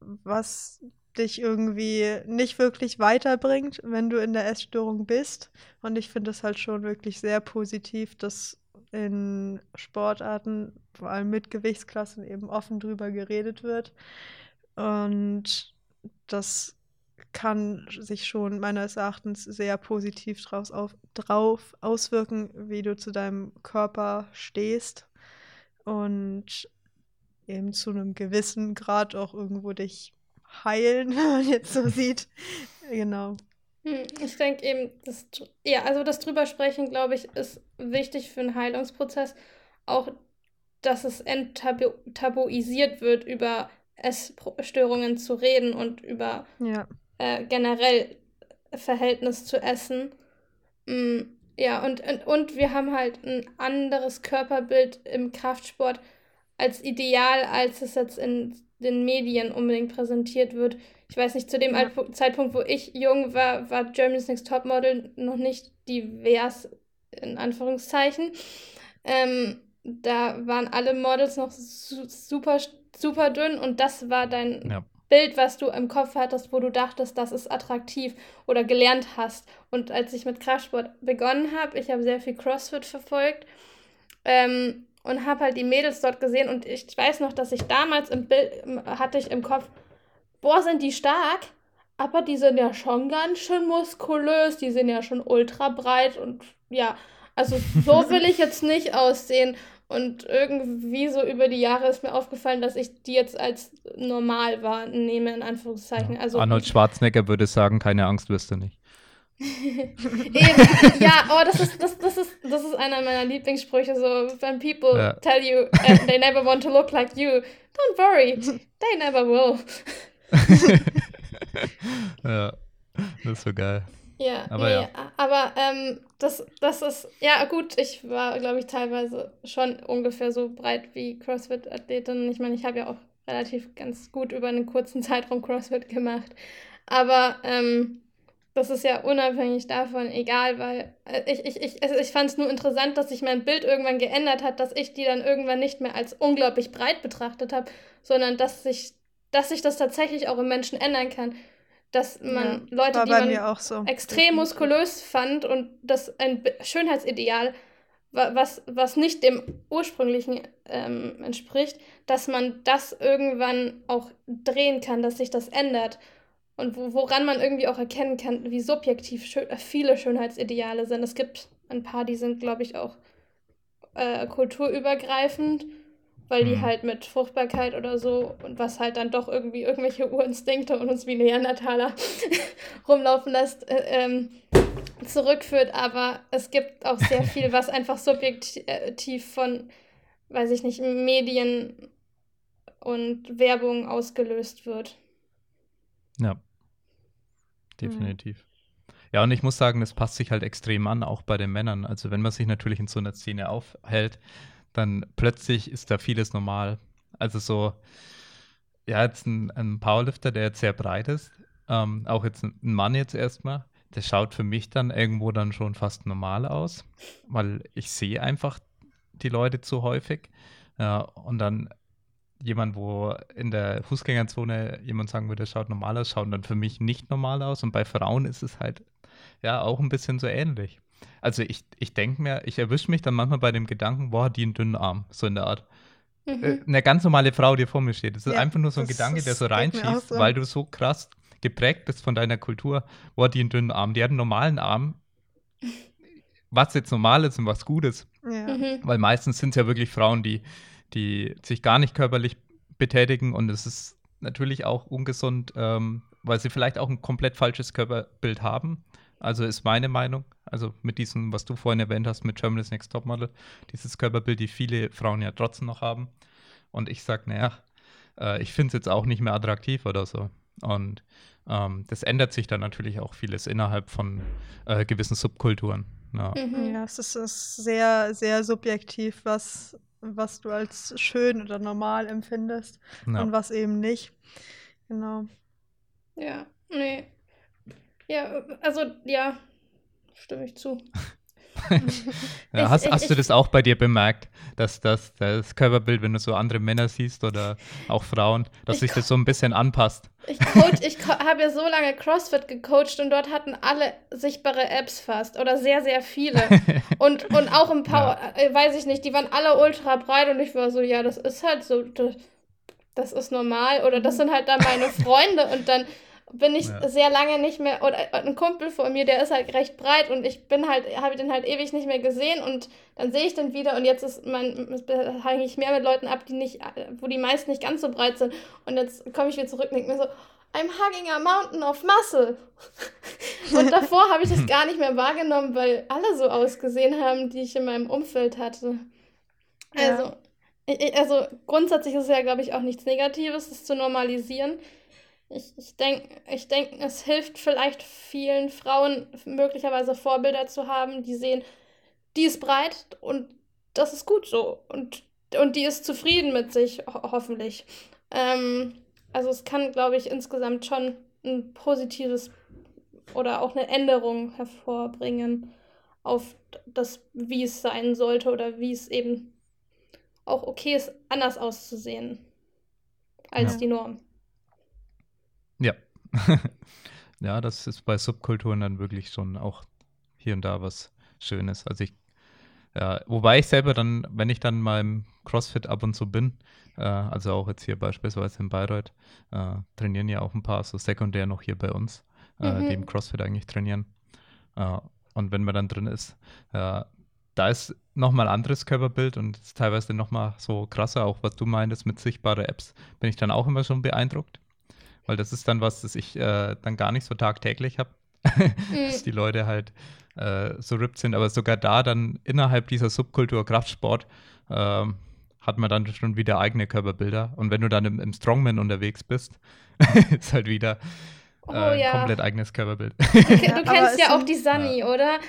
was dich irgendwie nicht wirklich weiterbringt, wenn du in der Essstörung bist. Und ich finde es halt schon wirklich sehr positiv, dass in Sportarten, vor allem mit Gewichtsklassen, eben offen drüber geredet wird. Und das kann sich schon meines Erachtens sehr positiv draus auf, drauf auswirken, wie du zu deinem Körper stehst und eben zu einem gewissen Grad auch irgendwo dich heilen, wenn man jetzt so sieht. Genau. Hm, Ich denke eben, das, ja, also das drüber sprechen, glaube ich, ist wichtig für einen Heilungsprozess. Auch, dass es enttabuisiert wird, über Essstörungen zu reden und über Ja. äh, generell Verhältnis zu Essen. Mm, ja, und, und, und wir haben halt ein anderes Körperbild im Kraftsport als Ideal, als es jetzt in den Medien unbedingt präsentiert wird. Ich weiß nicht, zu dem Ja. Zeitpunkt, wo ich jung war, war Germany's Next Topmodel noch nicht divers, in Anführungszeichen. Ähm, da waren alle Models noch su super, super dünn und das war dein Ja. Bild, was du im Kopf hattest, wo du dachtest, das ist attraktiv oder gelernt hast. Und als ich mit Kraftsport begonnen habe, ich habe sehr viel CrossFit verfolgt ähm, und habe halt die Mädels dort gesehen und ich weiß noch, dass ich damals im Bild hatte ich im Kopf, boah, sind die stark, aber die sind ja schon ganz schön muskulös, die sind ja schon ultra breit und ja, also so will ich jetzt nicht aussehen. Und irgendwie so über die Jahre ist mir aufgefallen, dass ich die jetzt als normal wahrnehme, in Anführungszeichen. Also Arnold Schwarzenegger würde sagen, keine Angst wirst du nicht. Eben, ja, oh, das ist, das, das, ist, das ist einer meiner Lieblingssprüche, so, when people Ja. tell you uh, they never want to look like you, don't worry, they never will. ja, das ist so geil. Ja, Aber nee, ja. aber ähm, das, das ist, ja gut, ich war, glaube ich, teilweise schon ungefähr so breit wie CrossFit-Athletin. Ich meine, ich habe ja auch relativ ganz gut über einen kurzen Zeitraum CrossFit gemacht. Aber ähm, das ist ja unabhängig davon egal, weil äh, ich, ich, ich, also ich fand es nur interessant, dass sich mein Bild irgendwann geändert hat, dass ich die dann irgendwann nicht mehr als unglaublich breit betrachtet habe, sondern dass sich, dass sich das tatsächlich auch im Menschen ändern kann. Dass man Ja, Leute, die man so. extrem muskulös fand und das ein Schönheitsideal, wa- was, was nicht dem ursprünglichen ähm, entspricht, dass man das irgendwann auch drehen kann, dass sich das ändert. Und wo, woran man irgendwie auch erkennen kann, wie subjektiv schö äh, viele Schönheitsideale sind. Es gibt ein paar, die sind, glaube ich, auch äh, kulturübergreifend, weil die Mhm. halt mit Fruchtbarkeit oder so und was halt dann doch irgendwie irgendwelche Urinstinkte und uns wie Neandertaler rumlaufen lässt, äh, ähm, zurückführt. Aber es gibt auch sehr viel, was einfach subjektiv von, weiß ich nicht, Medien und Werbung ausgelöst wird. Ja. Definitiv. Ja, und ich muss sagen, das passt sich halt extrem an, auch bei den Männern. Also wenn man sich natürlich in so einer Szene aufhält, dann plötzlich ist da vieles normal. Also so, ja, jetzt ein, ein Powerlifter, der jetzt sehr breit ist, ähm, auch jetzt ein Mann jetzt erstmal, der schaut für mich dann irgendwo dann schon fast normal aus, weil ich sehe einfach die Leute zu häufig. Ja, und dann jemand, wo in der Fußgängerzone jemand sagen würde, schaut normal aus, schaut dann für mich nicht normal aus. Und bei Frauen ist es halt ja auch ein bisschen so ähnlich. Also ich, ich denke mir, ich erwische mich dann manchmal bei dem Gedanken, boah, die einen dünnen Arm, so in der Art. Äh, Mhm. Eine ganz normale Frau, die vor mir steht. Das ist Ja, einfach nur so ein Gedanke, der so reinschießt, so. weil du so krass geprägt bist von deiner Kultur. Boah, die einen dünnen Arm. Die hat einen normalen Arm. Was jetzt normal ist und was gut ist. Ja. Mhm. Weil meistens sind es ja wirklich Frauen, die, die sich gar nicht körperlich betätigen und es ist natürlich auch ungesund, ähm, weil sie vielleicht auch ein komplett falsches Körperbild haben. Also ist meine Meinung, also mit diesem, was du vorhin erwähnt hast, mit Germany's Next Topmodel, dieses Körperbild, die viele Frauen ja trotzdem noch haben. Und ich sage, naja, äh, ich finde es jetzt auch nicht mehr attraktiv oder so. Und ähm, das ändert sich dann natürlich auch vieles innerhalb von äh, gewissen Subkulturen. Ja. Mhm. Ja, es ist, ist sehr, sehr subjektiv, was, was du als schön oder normal empfindest Ja. und was eben nicht. Genau. Ja, nee. Ja, also, ja, stimme ich zu. Ja, hast, ich- hast du das auch bei dir bemerkt, dass das, das Körperbild, wenn du so andere Männer siehst oder auch Frauen, dass Ich sich das so ein bisschen anpasst? Ich, coach, ich habe ja so lange CrossFit gecoacht und dort hatten alle sichtbare Apps fast oder sehr, sehr viele. Und, und auch im Power, äh, weiß ich nicht, die waren alle ultra breit und ich war so, ja, das ist halt so, das, das ist normal oder das sind halt dann meine Freunde und dann bin ich Ja. sehr lange nicht mehr, oder ein Kumpel von mir, der ist halt recht breit und ich bin halt, habe den halt ewig nicht mehr gesehen und dann sehe ich den wieder und jetzt ist mein, hänge ich mehr mit Leuten ab, die nicht, wo die meisten nicht ganz so breit sind und jetzt komme ich wieder zurück und denke mir so, I'm hugging a mountain of muscle. Und davor habe ich das gar nicht mehr wahrgenommen, weil alle so ausgesehen haben, die ich in meinem Umfeld hatte. Ja. Also, ich- also grundsätzlich ist es ja, glaube ich, auch nichts Negatives, das zu normalisieren. Ich, ich denke, ich denk, es hilft vielleicht vielen Frauen möglicherweise Vorbilder zu haben, die sehen, die ist breit und das ist gut so. Und, und die ist zufrieden mit sich, ho hoffentlich. Ähm, also es kann, glaube ich, insgesamt schon ein positives oder auch eine Änderung hervorbringen auf das, wie es sein sollte oder wie es eben auch okay ist, anders auszusehen als Ja. die Norm. Ja. das ist bei Subkulturen dann wirklich schon auch hier und da was Schönes. Also ich, ja, wobei ich selber dann, wenn ich dann mal im CrossFit ab und zu bin, äh, also auch jetzt hier beispielsweise in Bayreuth, äh, trainieren ja auch ein paar so sekundär noch hier bei uns, äh, Mhm. die im CrossFit eigentlich trainieren. Äh, und wenn man dann drin ist, äh, da ist nochmal ein anderes Körperbild und ist teilweise nochmal so krasser, auch was du meintest mit sichtbare Apps, bin ich dann auch immer schon beeindruckt. Weil das ist dann was, das ich äh, dann gar nicht so tagtäglich habe. dass die Leute halt äh, so ripped sind. Aber sogar da dann innerhalb dieser Subkultur Kraftsport ähm, hat man dann schon wieder eigene Körperbilder. Und wenn du dann im, im Strongman unterwegs bist, ist halt wieder Oh, äh, ja. komplett eigenes Körperbild. Du, du Ja, kennst ja auch die Sunny, oder?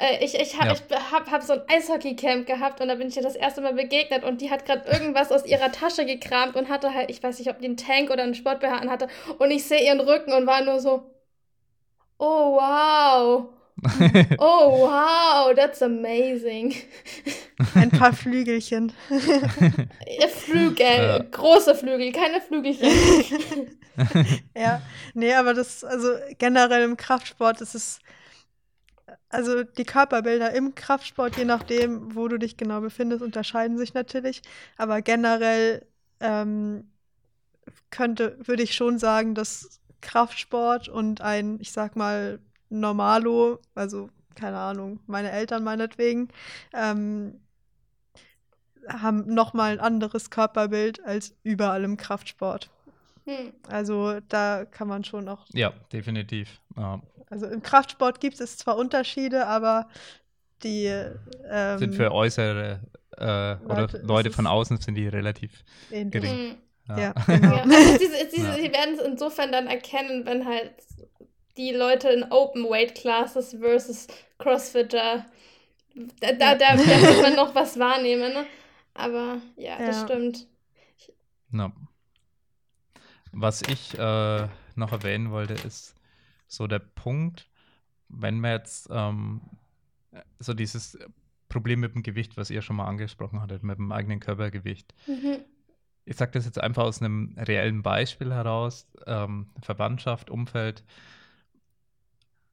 Äh, ich ich, ha, Ja. ich hab, hab so ein Eishockey-Camp gehabt und da bin ich ihr das erste Mal begegnet und die hat gerade irgendwas aus ihrer Tasche gekramt und hatte halt, ich weiß nicht, ob die einen Tank oder einen sport hatte und ich sehe ihren Rücken und war nur so, oh wow, oh wow, that's amazing. Ein paar Flügelchen. Ihr Flügel, Ja. große Flügel, keine Flügelchen. Ja, nee, aber das, also generell im Kraftsport ist es, also die Körperbilder im Kraftsport, je nachdem, wo du dich genau befindest, unterscheiden sich natürlich. Aber generell ähm, könnte, würde ich schon sagen, dass Kraftsport und ein, ich sag mal, Normalo, also keine Ahnung, meine Eltern meinetwegen, ähm, haben nochmal ein anderes Körperbild als überall im Kraftsport. Hm. Also da kann man schon auch. ja, definitiv. Ja. Also im Kraftsport gibt es zwar Unterschiede, aber die ähm, sind für äußere äh, oder Leute, von außen sind die relativ ähnlich. gering. Hm. Ja, Ja, genau. also diese, diese, Ja. Sie werden es insofern dann erkennen, wenn halt die Leute in Open Weight Classes versus Crossfitter, da, da, da, da wird man noch was wahrnehmen, ne? Aber ja, das Ja. stimmt. Ja. Was ich äh, noch erwähnen wollte, ist so der Punkt, wenn man jetzt ähm, so dieses Problem mit dem Gewicht, was ihr schon mal angesprochen hattet, mit dem eigenen Körpergewicht. Mhm. Ich sage das jetzt einfach aus einem reellen Beispiel heraus, ähm, Verwandtschaft, Umfeld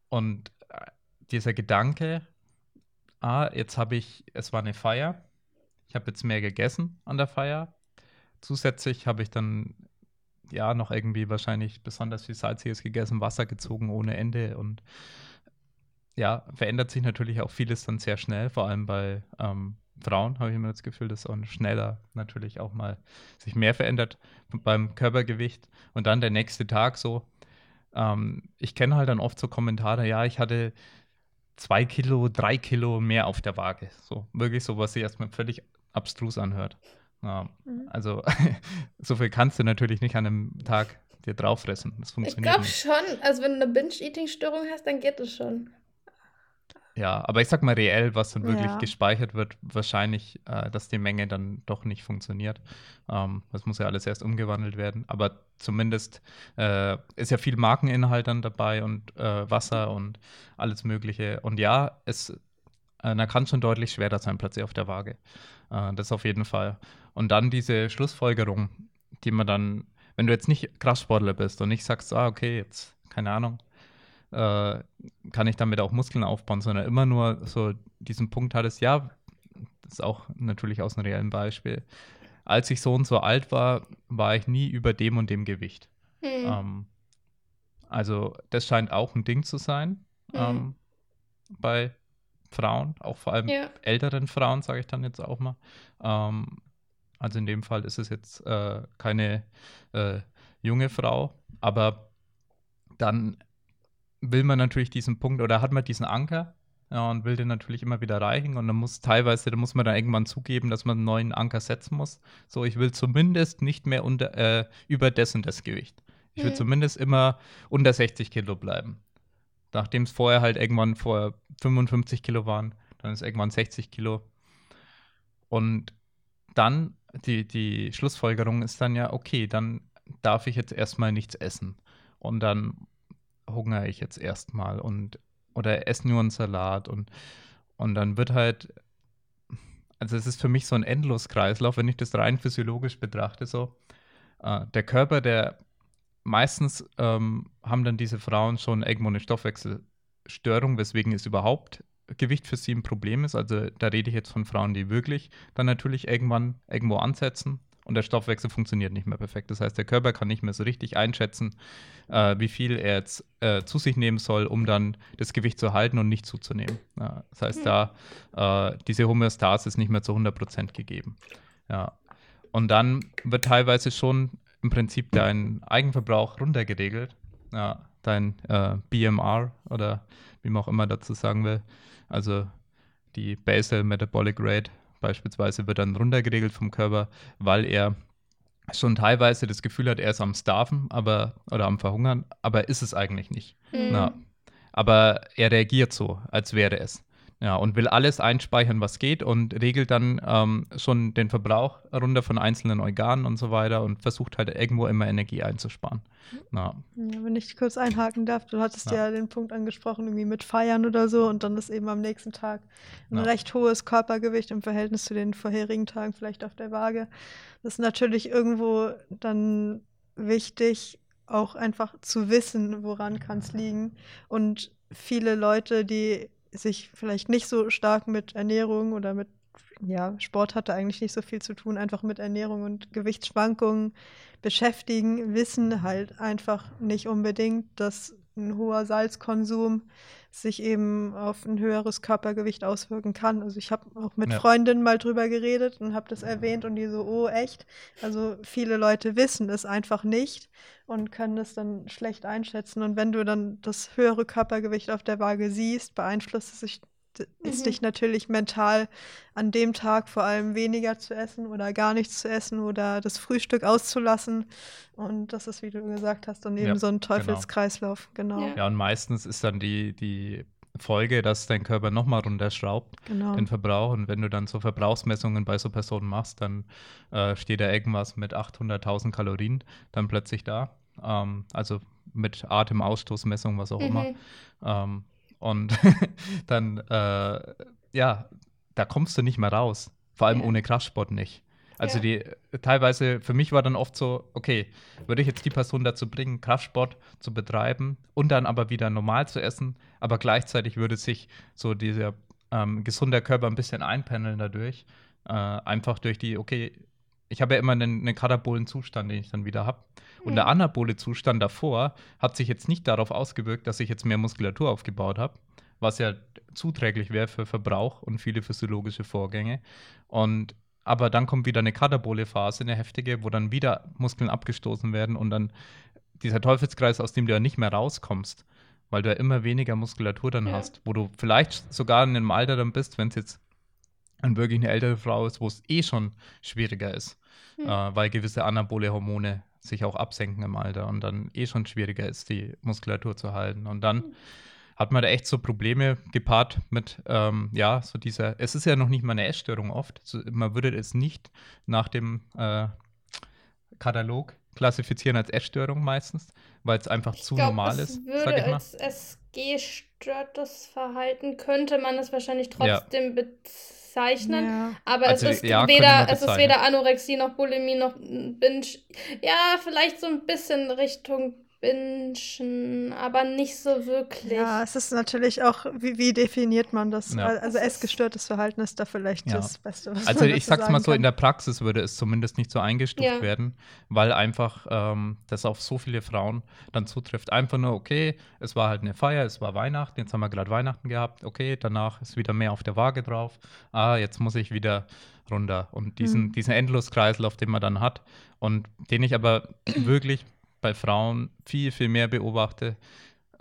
und äh, dieser Gedanke, ah, jetzt habe ich, es war eine Feier, ich habe jetzt mehr gegessen an der Feier, zusätzlich habe ich dann ja noch irgendwie wahrscheinlich besonders viel Salziges gegessen, Wasser gezogen ohne Ende und ja, verändert sich natürlich auch vieles dann sehr schnell, vor allem bei ähm, Frauen habe ich immer das Gefühl, dass auch schneller natürlich auch mal sich mehr verändert beim Körpergewicht. Und dann der nächste Tag so. Ähm, ich kenne halt dann oft so Kommentare, ja, ich hatte zwei Kilo, drei Kilo mehr auf der Waage. So, wirklich so, was sich erstmal völlig abstrus anhört. Ja, Mhm. also, so viel kannst du natürlich nicht an einem Tag dir drauffressen. Das Ich funktioniert glaube nicht. schon, also wenn du eine Binge-Eating-Störung hast, dann geht es schon. Ja, aber ich sag mal reell, was dann wirklich Ja. gespeichert wird, wahrscheinlich, äh, dass die Menge dann doch nicht funktioniert. Ähm, das muss ja alles erst umgewandelt werden. Aber zumindest äh, ist ja viel Markeninhalt dann dabei und äh, Wasser und alles Mögliche. Und ja, es äh, da kann schon deutlich schwerer sein plötzlich auf der Waage. Äh, das auf jeden Fall. Und dann diese Schlussfolgerung, die man dann, wenn du jetzt nicht Kraftsportler bist und nicht sagst, ah, okay, jetzt, keine Ahnung, äh, kann ich damit auch Muskeln aufbauen, sondern immer nur so diesen Punkt hattest, ja, das ist auch natürlich aus einem reellen Beispiel. Als ich so und so alt war, war ich nie über dem und dem Gewicht. Hm. Ähm, also das scheint auch ein Ding zu sein Mhm. ähm, bei Frauen, auch vor allem Ja. älteren Frauen, sage ich dann jetzt auch mal. Ähm, also in dem Fall ist es jetzt äh, keine äh, junge Frau, aber dann will man natürlich diesen Punkt oder hat man diesen Anker ja, und will den natürlich immer wieder erreichen und dann muss teilweise, da muss man dann irgendwann zugeben, dass man einen neuen Anker setzen muss. So, ich will zumindest nicht mehr unter, äh, über das und das Gewicht. Ich will Mhm. zumindest immer unter 60 Kilo bleiben. Nachdem es vorher halt irgendwann vor 55 Kilo waren, dann ist irgendwann 60 Kilo. Und dann, die, die Schlussfolgerung ist dann ja, okay, dann darf ich jetzt erstmal nichts essen. Und dann hungere ich jetzt erstmal und oder esse nur einen Salat und, und dann wird halt, also es ist für mich so ein Endloskreislauf, wenn ich das rein physiologisch betrachte, so. Äh, der Körper, der meistens ähm, haben dann diese Frauen schon irgendwo eine Stoffwechselstörung, weswegen es überhaupt Gewicht für sie ein Problem ist. Also da rede ich jetzt von Frauen, die wirklich dann natürlich irgendwann irgendwo ansetzen und der Stoffwechsel funktioniert nicht mehr perfekt. Das heißt, der Körper kann nicht mehr so richtig einschätzen, äh, wie viel er jetzt äh, zu sich nehmen soll, um dann das Gewicht zu halten und nicht zuzunehmen. Ja, das heißt, Hm. da äh, diese Homöostase ist nicht mehr zu 100% gegeben. Ja. Und dann wird teilweise schon im Prinzip dein Eigenverbrauch runtergeregelt. Ja, dein äh, BMR oder wie man auch immer dazu sagen will. Also die Basal Metabolic Rate beispielsweise wird dann runtergeregelt vom Körper, weil er schon teilweise das Gefühl hat, er ist am Starven aber, oder am Verhungern, aber ist es eigentlich nicht. Mhm. Na, aber er reagiert so, als wäre es. Ja, und will alles einspeichern, was geht und regelt dann ähm, schon den Verbrauch runter von einzelnen Organen und so weiter und versucht halt irgendwo immer Energie einzusparen. Ja. Ja, wenn ich kurz einhaken darf, du hattest Ja. ja, den Punkt angesprochen, irgendwie mit Feiern oder so und dann ist eben am nächsten Tag ein recht hohes Körpergewicht im Verhältnis zu den vorherigen Tagen vielleicht auf der Waage. Das ist natürlich irgendwo dann wichtig, auch einfach zu wissen, woran kann es liegen. Und viele Leute, die sich vielleicht nicht so stark mit Ernährung oder mit, ja, Sport hatte eigentlich nicht so viel zu tun, einfach mit Ernährung und Gewichtsschwankungen beschäftigen, wissen halt einfach nicht unbedingt, dass ein hoher Salzkonsum sich eben auf ein höheres Körpergewicht auswirken kann. Also ich habe auch mit Ja. Freundinnen mal drüber geredet und habe das erwähnt und die so, oh echt? Also viele Leute wissen es einfach nicht und können es dann schlecht einschätzen. Und wenn du dann das höhere Körpergewicht auf der Waage siehst, beeinflusst es sich ist Mhm. dich natürlich mental an dem Tag vor allem weniger zu essen oder gar nichts zu essen oder das Frühstück auszulassen. Und das ist, wie du gesagt hast, dann eben Ja, so ein genau. Teufelskreislauf. Genau. Ja. ja, und meistens ist dann die, die Folge, dass dein Körper nochmal runterschraubt, genau. den Verbrauch. Und wenn du dann so Verbrauchsmessungen bei so Personen machst, dann äh, steht da irgendwas mit 800.000 Kalorien dann plötzlich da. Ähm, also mit Atemausstoßmessung, was auch immer. Mhm. Ähm, und dann, äh, ja, da kommst du nicht mehr raus. Vor allem Ja. ohne Kraftsport nicht. Also Ja. die teilweise, für mich war dann oft so, okay, würde ich jetzt die Person dazu bringen, Kraftsport zu betreiben und dann aber wieder normal zu essen, aber gleichzeitig würde sich so dieser ähm, gesunder Körper ein bisschen einpendeln dadurch. Äh, einfach durch die, okay, ich habe ja immer einen, einen katabolen Zustand, den ich dann wieder habe. Und der Mhm. anabole Zustand davor hat sich jetzt nicht darauf ausgewirkt, dass ich jetzt mehr Muskulatur aufgebaut habe, was ja zuträglich wäre für Verbrauch und viele physiologische Vorgänge. Und aber dann kommt wieder eine katabole Phase, eine heftige, wo dann wieder Muskeln abgestoßen werden und dann dieser Teufelskreis, aus dem du ja nicht mehr rauskommst, weil du ja immer weniger Muskulatur dann Ja. hast, wo du vielleicht sogar in einem Alter dann bist, wenn es jetzt dann wirklich eine ältere Frau ist, wo es eh schon schwieriger ist, Hm. äh, weil gewisse anabole Hormone sich auch absenken im Alter und dann eh schon schwieriger ist, die Muskulatur zu halten. Und dann hat man da echt so Probleme gepaart mit, ähm, ja, so dieser, es ist ja noch nicht mal eine Essstörung oft. So, man würde es nicht nach dem äh, Katalog klassifizieren als Essstörung meistens, weil es einfach Ich zu glaub, normal es ist, würde sag ich mal. als SG-störtes Verhalten könnte man es wahrscheinlich Ja. trotzdem bezeichnen. Ja. Aber Also, es ist ja, weder, es ist weder Anorexie noch Bulimie noch Binge. Ja, vielleicht so ein bisschen Richtung Bingen, aber nicht so wirklich. Ja, es ist natürlich auch, wie, wie definiert man das? Ja. Also essgestörtes Verhalten ist da vielleicht Ja. das Beste, was Also man ich sag's mal so, in kann. der Praxis würde es zumindest nicht so eingestuft Ja. werden, weil einfach ähm, das auf so viele Frauen dann zutrifft. Einfach nur, okay, es war halt eine Feier, es war Weihnachten, jetzt haben wir gerade Weihnachten gehabt, okay, danach ist wieder mehr auf der Waage drauf, ah, jetzt muss ich wieder runter. Und diesen, Mhm. diesen Endloskreislauf, den man dann hat und den ich aber wirklich bei Frauen viel, viel mehr beobachte,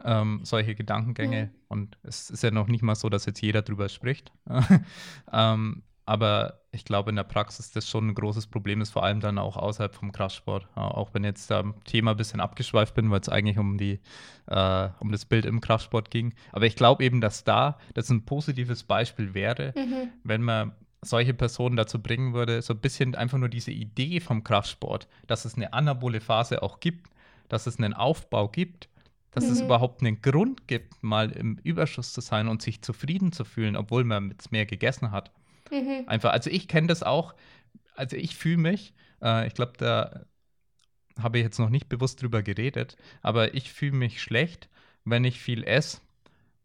ähm, solche Gedankengänge. Mhm. Und es ist ja noch nicht mal so, dass jetzt jeder drüber spricht. ähm, aber ich glaube, in der Praxis das schon ein großes Problem ist, vor allem dann auch außerhalb vom Kraftsport. Auch wenn jetzt da am Thema ein bisschen abgeschweift bin, weil es eigentlich um die, äh, um das Bild im Kraftsport ging. Aber ich glaube eben, dass da das ein positives Beispiel wäre, Mhm. wenn man solche Personen dazu bringen würde, so ein bisschen einfach nur diese Idee vom Kraftsport, dass es eine anabole Phase auch gibt, dass es einen Aufbau gibt, dass es Mhm. überhaupt einen Grund gibt, mal im Überschuss zu sein und sich zufrieden zu fühlen, obwohl man jetzt mehr gegessen hat. Mhm. Einfach, also ich kenne das auch, also ich fühle mich, äh, ich glaube, da habe ich jetzt noch nicht bewusst drüber geredet, aber ich fühle mich schlecht, wenn ich viel esse,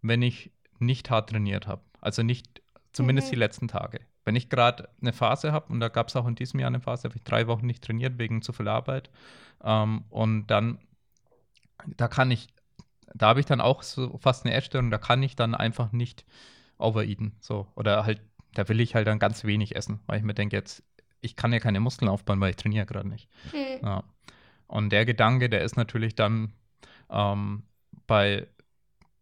wenn ich nicht hart trainiert habe. Also nicht, zumindest Mhm. die letzten Tage. Wenn ich gerade eine Phase habe, und da gab es auch in diesem Jahr eine Phase, habe ich drei Wochen nicht trainiert wegen zu viel Arbeit. Ähm, und dann, da kann ich, da habe ich dann auch so fast eine Essstörung, da kann ich dann einfach nicht overeaten. So. Oder halt, da will ich halt dann ganz wenig essen, weil ich mir denke, jetzt, ich kann ja keine Muskeln aufbauen, weil ich trainiere gerade nicht. Mhm. Ja. Und der Gedanke, der ist natürlich dann, ähm, bei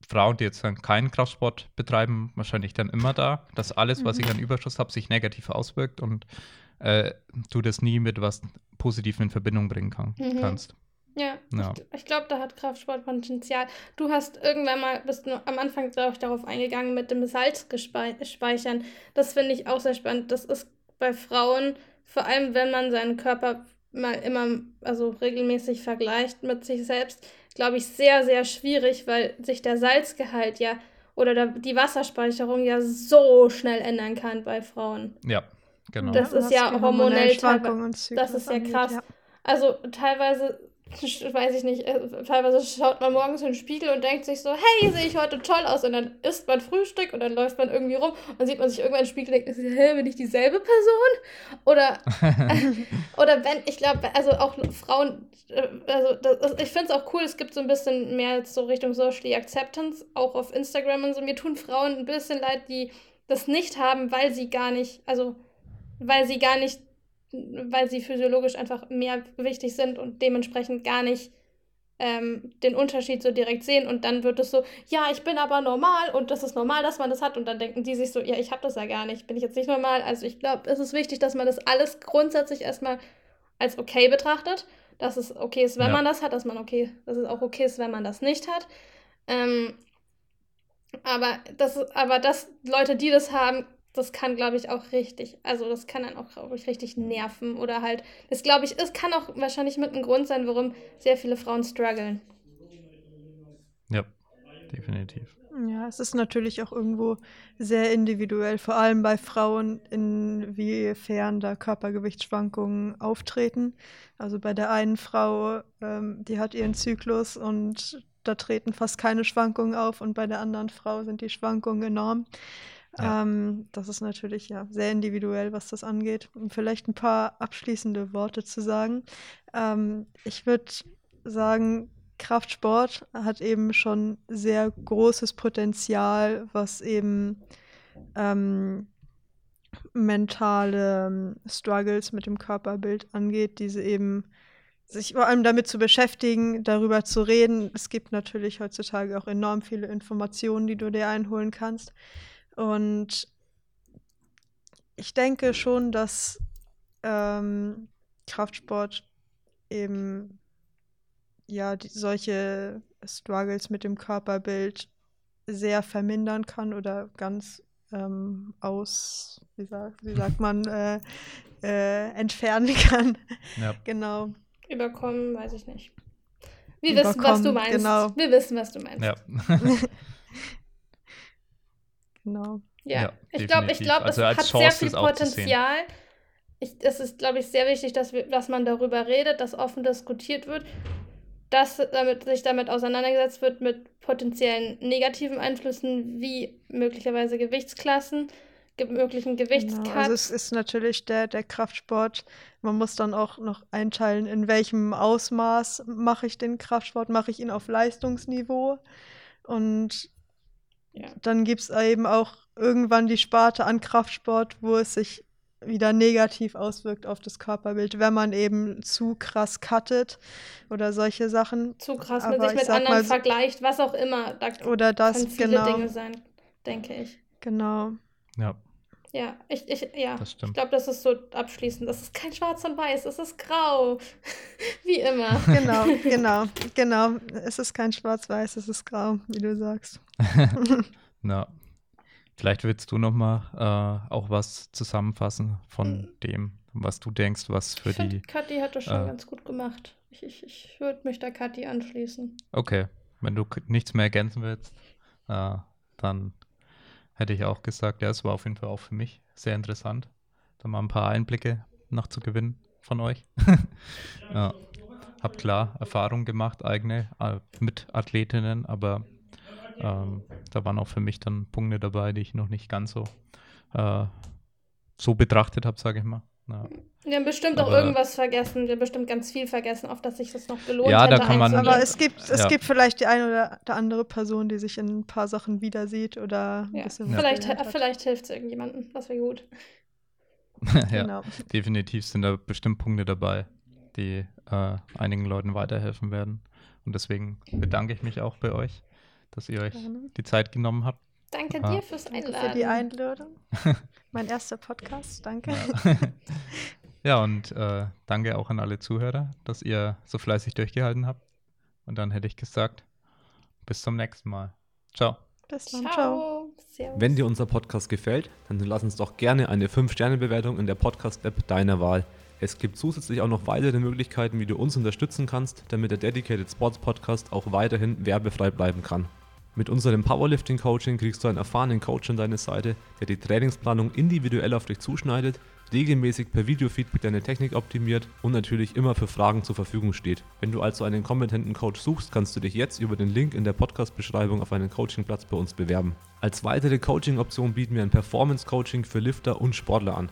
Frauen, die jetzt dann keinen Kraftsport betreiben, wahrscheinlich dann immer da, dass alles, was Mhm. ich an Überschuss habe, sich negativ auswirkt und äh, du das nie mit was Positivem in Verbindung bringen kann, Mhm. kannst. Ja, Ja. ich, ich glaube, da hat Kraftsport Potenzial. Du hast irgendwann mal, bist du am Anfang, glaube ich, darauf eingegangen mit dem Salzspeichern. Das finde ich auch sehr spannend. Das ist bei Frauen, vor allem wenn man seinen Körper mal immer, also regelmäßig vergleicht mit sich selbst, glaube ich, sehr, sehr schwierig, weil sich der Salzgehalt ja oder der, die Wasserspeicherung ja so schnell ändern kann bei Frauen. Ja, genau. Das ist ja hormonell und Das ist ja angeht, krass. ja. Also teilweise, weiß ich nicht, äh, teilweise schaut man morgens in den Spiegel und denkt sich so, hey, sehe ich heute toll aus und dann isst man Frühstück und dann läuft man irgendwie rum und sieht man sich irgendwann im Spiegel und denkt, hä, bin ich dieselbe Person? Oder, oder wenn, ich glaube, also auch Frauen, äh, also das, ich finde es auch cool, es gibt so ein bisschen mehr so Richtung Social Acceptance, auch auf Instagram und so. Mir tun Frauen ein bisschen leid, die das nicht haben, weil sie gar nicht, also weil sie gar nicht weil sie physiologisch einfach mehr wichtig sind und dementsprechend gar nicht ähm, den Unterschied so direkt sehen und dann wird es so, ja, ich bin aber normal und das ist normal, dass man das hat und dann denken die sich so, ja, ich habe das ja gar nicht, bin ich jetzt nicht normal. Also ich glaube, es ist wichtig, dass man das alles grundsätzlich erstmal als okay betrachtet, dass es okay ist, wenn Ja. man das hat, dass man okay, dass es auch okay ist, wenn man das nicht hat. Ähm, aber das, aber das Leute, die das haben, das kann, glaube ich, auch richtig, also das kann dann auch, glaube ich, richtig nerven oder halt, das glaube ich, es kann auch wahrscheinlich mit ein Grund sein, warum sehr viele Frauen strugglen. Ja, definitiv. Ja, es ist natürlich auch irgendwo sehr individuell, vor allem bei Frauen, inwiefern da Körpergewichtsschwankungen auftreten. Also bei der einen Frau, ähm, die hat ihren Zyklus und da treten fast keine Schwankungen auf und bei der anderen Frau sind die Schwankungen enorm. Ja. Ähm, das ist natürlich ja sehr individuell, was das angeht. Um vielleicht ein paar abschließende Worte zu sagen. Ähm, ich würde sagen, Kraftsport hat eben schon sehr großes Potenzial, was eben ähm, mentale ähm, Struggles mit dem Körperbild angeht, diese eben sich vor allem damit zu beschäftigen, darüber zu reden. Es gibt natürlich heutzutage auch enorm viele Informationen, die du dir einholen kannst. Und ich denke schon, dass ähm, Kraftsport eben ja die, solche Struggles mit dem Körperbild sehr vermindern kann oder ganz ähm, aus, wie, sag, wie sagt man, äh, äh, entfernen kann. Ja. genau. Überkommen, weiß ich nicht. Wir wissen, was Überkommen, du meinst. genau. Wir wissen, was du meinst. Ja. Genau. Ja, Ja, ich glaube, ich glaube, Also es hat Chance, sehr viel. Potenzial. Ich, es ist, glaube ich, sehr wichtig, dass, wir, dass man darüber redet, dass offen diskutiert wird, dass damit, sich damit auseinandergesetzt wird mit potenziellen negativen Einflüssen wie möglicherweise Gewichtsklassen, ge möglichen Genau. Gewichtscuts. Also es ist natürlich der, der Kraftsport. Man muss dann auch noch einteilen, in welchem Ausmaß mache ich den Kraftsport, mache ich ihn auf Leistungsniveau. Und Ja. dann gibt es eben auch irgendwann die Sparte an Kraftsport, wo es sich wieder negativ auswirkt auf das Körperbild, wenn man eben zu krass cuttet oder solche Sachen. zu krass mit aber sich ich mit anderen mal so- vergleicht, was auch immer. Da Oder das, kann viele genau. Dinge sein, denke ich. Genau. ja, Ja, ich, ich, ja. das Ich stimmt. glaube, das ist so abschließend. Das ist kein Schwarz und Weiß, es ist grau. Wie immer. Genau, genau, genau. Es ist kein Schwarz-Weiß, es ist grau, wie du sagst. Na, vielleicht willst du noch mal äh, auch was zusammenfassen von Mhm. dem, was du denkst, was für Ich finde, die. Kathi hat das schon äh, ganz gut gemacht. Ich, ich, ich würde mich da Kathi anschließen. Okay, wenn du nichts mehr ergänzen willst, äh, dann hätte ich auch gesagt, ja, es war auf jeden Fall auch für mich sehr interessant, da mal ein paar Einblicke noch zu gewinnen von euch. ja. Hab klar Erfahrungen gemacht, eigene äh, mit Athletinnen, aber ähm, da waren auch für mich dann Punkte dabei, die ich noch nicht ganz so, äh, so betrachtet habe, sage ich mal. Ja. Wir haben bestimmt auch Aber- irgendwas vergessen. Wir haben bestimmt ganz viel vergessen, auf das sich das noch gelohnt Ja, da hätte kann man-. Aber es gibt, es Ja. gibt vielleicht die eine oder der andere Person, die sich in ein paar Sachen wieder sieht oder ein ja. bisschen Vielleicht, vielleicht hilft es irgendjemandem. Das wäre gut. ja. Genau. definitiv sind da bestimmt Punkte dabei, die äh, einigen Leuten weiterhelfen werden. Und deswegen bedanke ich mich auch bei euch, dass ihr euch die Zeit genommen habt. Danke Ah. dir fürs Danke Einladen. für die Einladung. mein erster Podcast, danke. Ja, ja und äh, danke auch an alle Zuhörer, dass ihr so fleißig durchgehalten habt. Und dann hätte ich gesagt, bis zum nächsten Mal. Ciao. Bis dann, ciao. Ciao. Wenn dir unser Podcast gefällt, dann lass uns doch gerne eine 5-Sterne-Bewertung in der Podcast-App deiner Wahl. Es gibt zusätzlich auch noch weitere Möglichkeiten, wie du uns unterstützen kannst, damit der Dedicated Sports Podcast auch weiterhin werbefrei bleiben kann. Mit unserem Powerlifting Coaching kriegst du einen erfahrenen Coach an deine Seite, der die Trainingsplanung individuell auf dich zuschneidet, regelmäßig per Videofeedback deine Technik optimiert und natürlich immer für Fragen zur Verfügung steht. Wenn du also einen kompetenten Coach suchst, kannst du dich jetzt über den Link in der Podcast-Beschreibung auf einen Coachingplatz bei uns bewerben. Als weitere Coaching-Option bieten wir ein Performance-Coaching für Lifter und Sportler an.